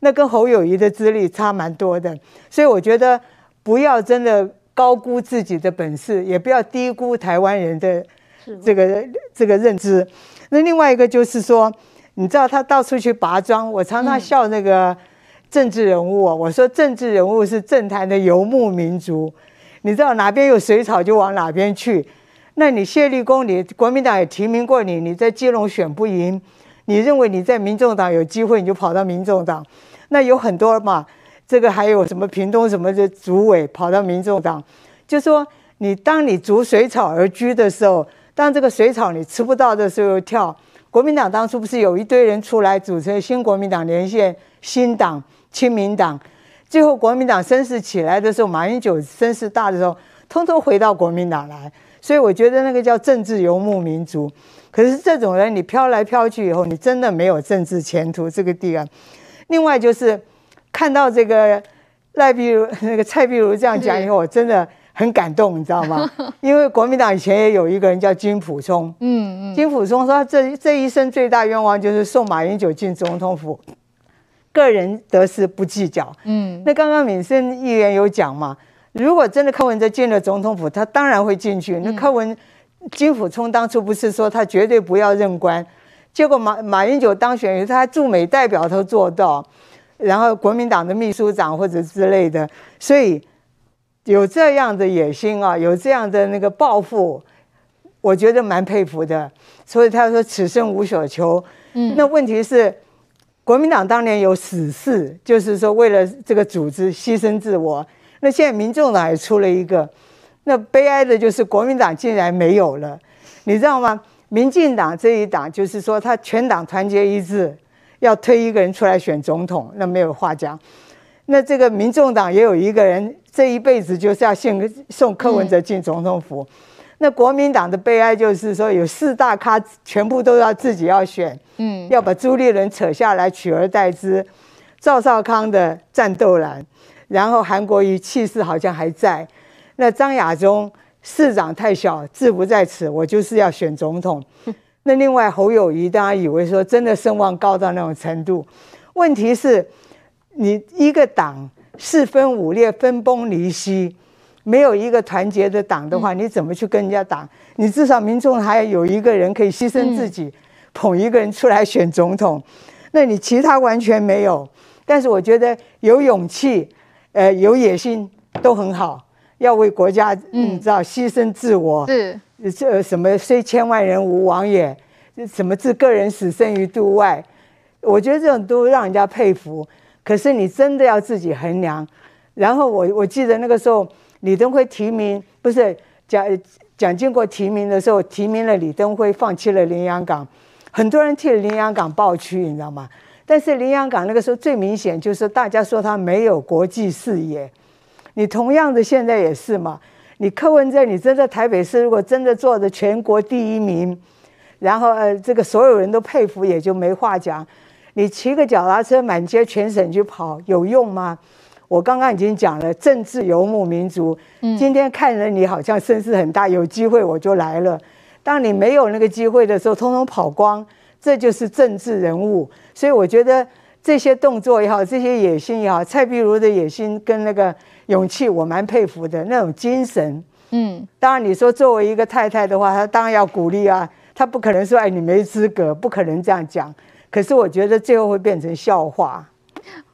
那跟侯友宜的资历差蛮多的，所以我觉得不要真的高估自己的本事，也不要低估台湾人的这个这个认知。那另外一个就是说，你知道他到处去拔桩，我常常笑那个政治人物，我说政治人物是政坛的游牧民族，你知道哪边有水草就往哪边去。那你谢立功，你国民党也提名过你，你在基隆选不赢，你认为你在民众党有机会，你就跑到民众党。那有很多嘛，这个还有什么屏东什么的主委跑到民众党，就说你当你逐水草而居的时候，当这个水草你吃不到的时候又跳。国民党当初不是有一堆人出来组成新国民党连线新党亲民党，最后国民党声势起来的时候，马英九声势大的时候，通通回到国民党来。所以我觉得那个叫政治游牧民族。可是这种人你飘来飘去以后，你真的没有政治前途。这个地方，另外就是看到这个赖碧如 那个蔡碧如这样讲以后，我真的。很感动，你知道吗？因为国民党以前也有一个人叫金溥聪，嗯嗯，金溥聪说他这这一生最大愿望就是送马英九进总统府，个人得失不计较。嗯，那刚刚敏生议员有讲嘛，如果真的柯文哲进了总统府，他当然会进去。那柯文金溥聪当初不是说他绝对不要任官，结果马马英九当选以后，他还驻美代表都做到，然后国民党的秘书长或者之类的，所以。有这样的野心啊，有这样的那个抱负，我觉得蛮佩服的。所以他说此生无所求。嗯，那问题是，国民党当年有死士，就是说为了这个组织牺牲自我。那现在民众党也出了一个，那悲哀的就是国民党竟然没有了，你知道吗？民进党这一党就是说他全党团结一致，要推一个人出来选总统，那没有话讲。那这个民众党也有一个人。这一辈子就是要献送柯文哲进总统府，嗯、那国民党的悲哀就是说有四大咖全部都要自己要选，嗯，要把朱立伦扯下来取而代之，赵少康的战斗蓝，然后韩国瑜气势好像还在，那张亚中市长太小志不在此，我就是要选总统，那另外侯友谊大家以为说真的声望高到那种程度，问题是你一个党。四分五裂，分崩离析，没有一个团结的党的话，你怎么去跟人家打？你至少民众还有一个人可以牺牲自己，捧一个人出来选总统，那你其他完全没有。但是我觉得有勇气，呃，有野心都很好，要为国家，你知道牺牲自我，是这什么虽千万人吾往也，什么置个人死生于度外，我觉得这种都让人家佩服。可是你真的要自己衡量，然后我我记得那个时候李登辉提名，不是蒋蒋经国提名的时候提名了李登辉，放弃了林洋港，很多人替林洋港抱屈，你知道吗？但是林洋港那个时候最明显就是大家说他没有国际视野，你同样的现在也是嘛，你柯文哲你真的台北市如果真的做的全国第一名，然后呃这个所有人都佩服也就没话讲。你骑个脚踏车满街全省去跑有用吗？我刚刚已经讲了，政治游牧民族。今天看着你好像声势很大，有机会我就来了。当你没有那个机会的时候，通通跑光，这就是政治人物。所以我觉得这些动作也好，这些野心也好，蔡壁如的野心跟那个勇气，我蛮佩服的那种精神。嗯，当然你说作为一个太太的话，她当然要鼓励啊，她不可能说哎你没资格，不可能这样讲。可是我觉得最后会变成笑话。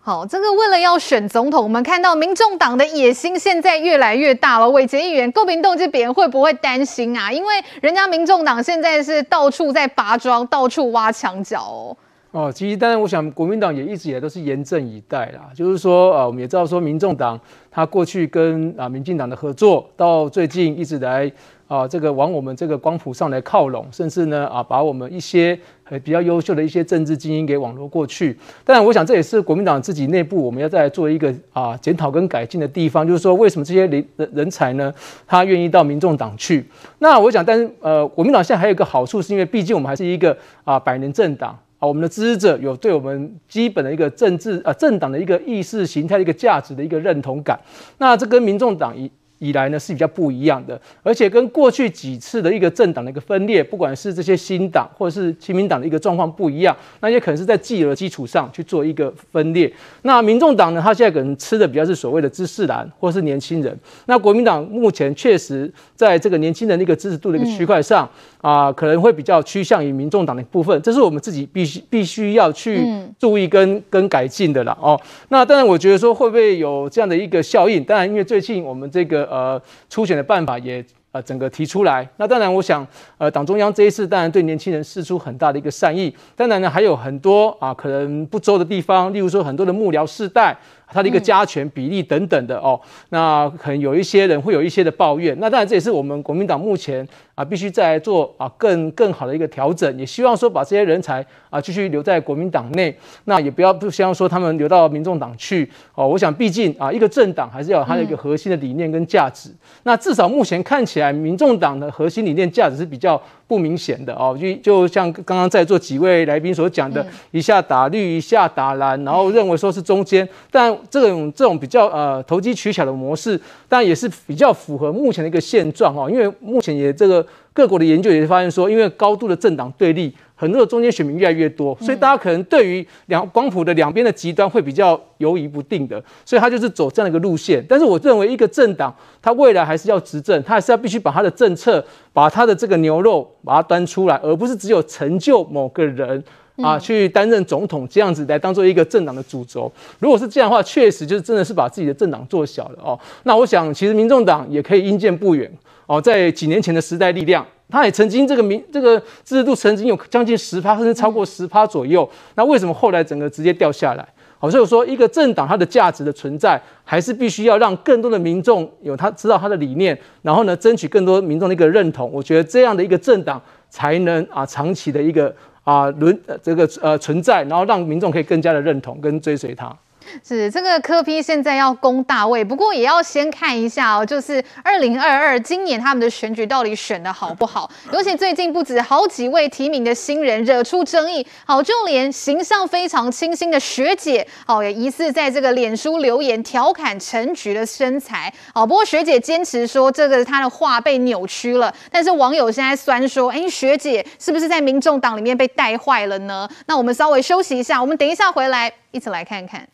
好，这个为了要选总统，我们看到民众党的野心现在越来越大了。伟杰议员、郭屏栋这边会不会担心啊？因为人家民众党现在是到处在拔桩，到处挖墙角哦。哦，其实当然，我想国民党也一直以来都是严阵以待啦。就是说，啊，我们也知道说，民众党他过去跟啊民进党的合作，到最近一直来。啊，这个往我们这个光谱上来靠拢，甚至呢啊，把我们一些比较优秀的一些政治精英给网罗过去。当然，我想这也是国民党自己内部我们要再来做一个啊检讨跟改进的地方，就是说为什么这些人人才呢，他愿意到民众党去？那我想，但是呃，国民党现在还有一个好处，是因为毕竟我们还是一个啊百年政党啊，我们的支持者有对我们基本的一个政治啊政党的一个意识形态的一个价值的一个认同感。那这跟民众党一。以来呢是比较不一样的，而且跟过去几次的一个政党的一个分裂，不管是这些新党或者是亲民党的一个状况不一样，那也可能是在既有的基础上去做一个分裂。那民众党呢，他现在可能吃的比较是所谓的知识蓝或是年轻人。那国民党目前确实在这个年轻人的一个支持度的一个区块上啊、嗯呃，可能会比较趋向于民众党的部分，这是我们自己必须必须要去注意跟跟改进的啦。哦。那当然，我觉得说会不会有这样的一个效应？当然，因为最近我们这个。呃，初选的办法也呃整个提出来。那当然，我想呃，党中央这一次当然对年轻人释出很大的一个善意。当然呢，还有很多啊可能不周的地方，例如说很多的幕僚世代。他的一个加权比例等等的哦，那可能有一些人会有一些的抱怨，那当然这也是我们国民党目前啊必须再做啊更更好的一个调整，也希望说把这些人才啊继续留在国民党内，那也不要不希望说他们留到民众党去哦。我想毕竟啊一个政党还是要有它的一个核心的理念跟价值，那至少目前看起来民众党的核心理念价值是比较不明显的哦，就就像刚刚在座几位来宾所讲的，一下打绿一下打蓝，然后认为说是中间，但。这种这种比较呃投机取巧的模式，当然也是比较符合目前的一个现状哦。因为目前也这个各国的研究也发现说，因为高度的政党对立，很多的中间选民越来越多，所以大家可能对于两光谱的两边的极端会比较犹疑不定的，所以他就是走这样的一个路线。但是我认为一个政党，他未来还是要执政，他还是要必须把他的政策，把他的这个牛肉把它端出来，而不是只有成就某个人。啊，去担任总统这样子来当做一个政党的主轴，如果是这样的话，确实就是真的是把自己的政党做小了哦。那我想，其实民众党也可以因见不远哦。在几年前的时代力量，他也曾经这个民这个支持度曾经有将近十趴，甚至超过十趴左右。那为什么后来整个直接掉下来？好，所以我说一个政党它的价值的存在，还是必须要让更多的民众有他知道他的理念，然后呢，争取更多民众的一个认同。我觉得这样的一个政党才能啊长期的一个。啊，轮这个呃存在，然后让民众可以更加的认同跟追随他。是这个柯 P 现在要攻大位，不过也要先看一下哦，就是二零二二今年他们的选举到底选得好不好？尤其最近不止好几位提名的新人惹出争议，好，就连形象非常清新的学姐，好，也疑似在这个脸书留言调侃陈菊的身材，好，不过学姐坚持说这个她的话被扭曲了，但是网友现在酸说，哎，学姐是不是在民众党里面被带坏了呢？那我们稍微休息一下，我们等一下回来一起来看看。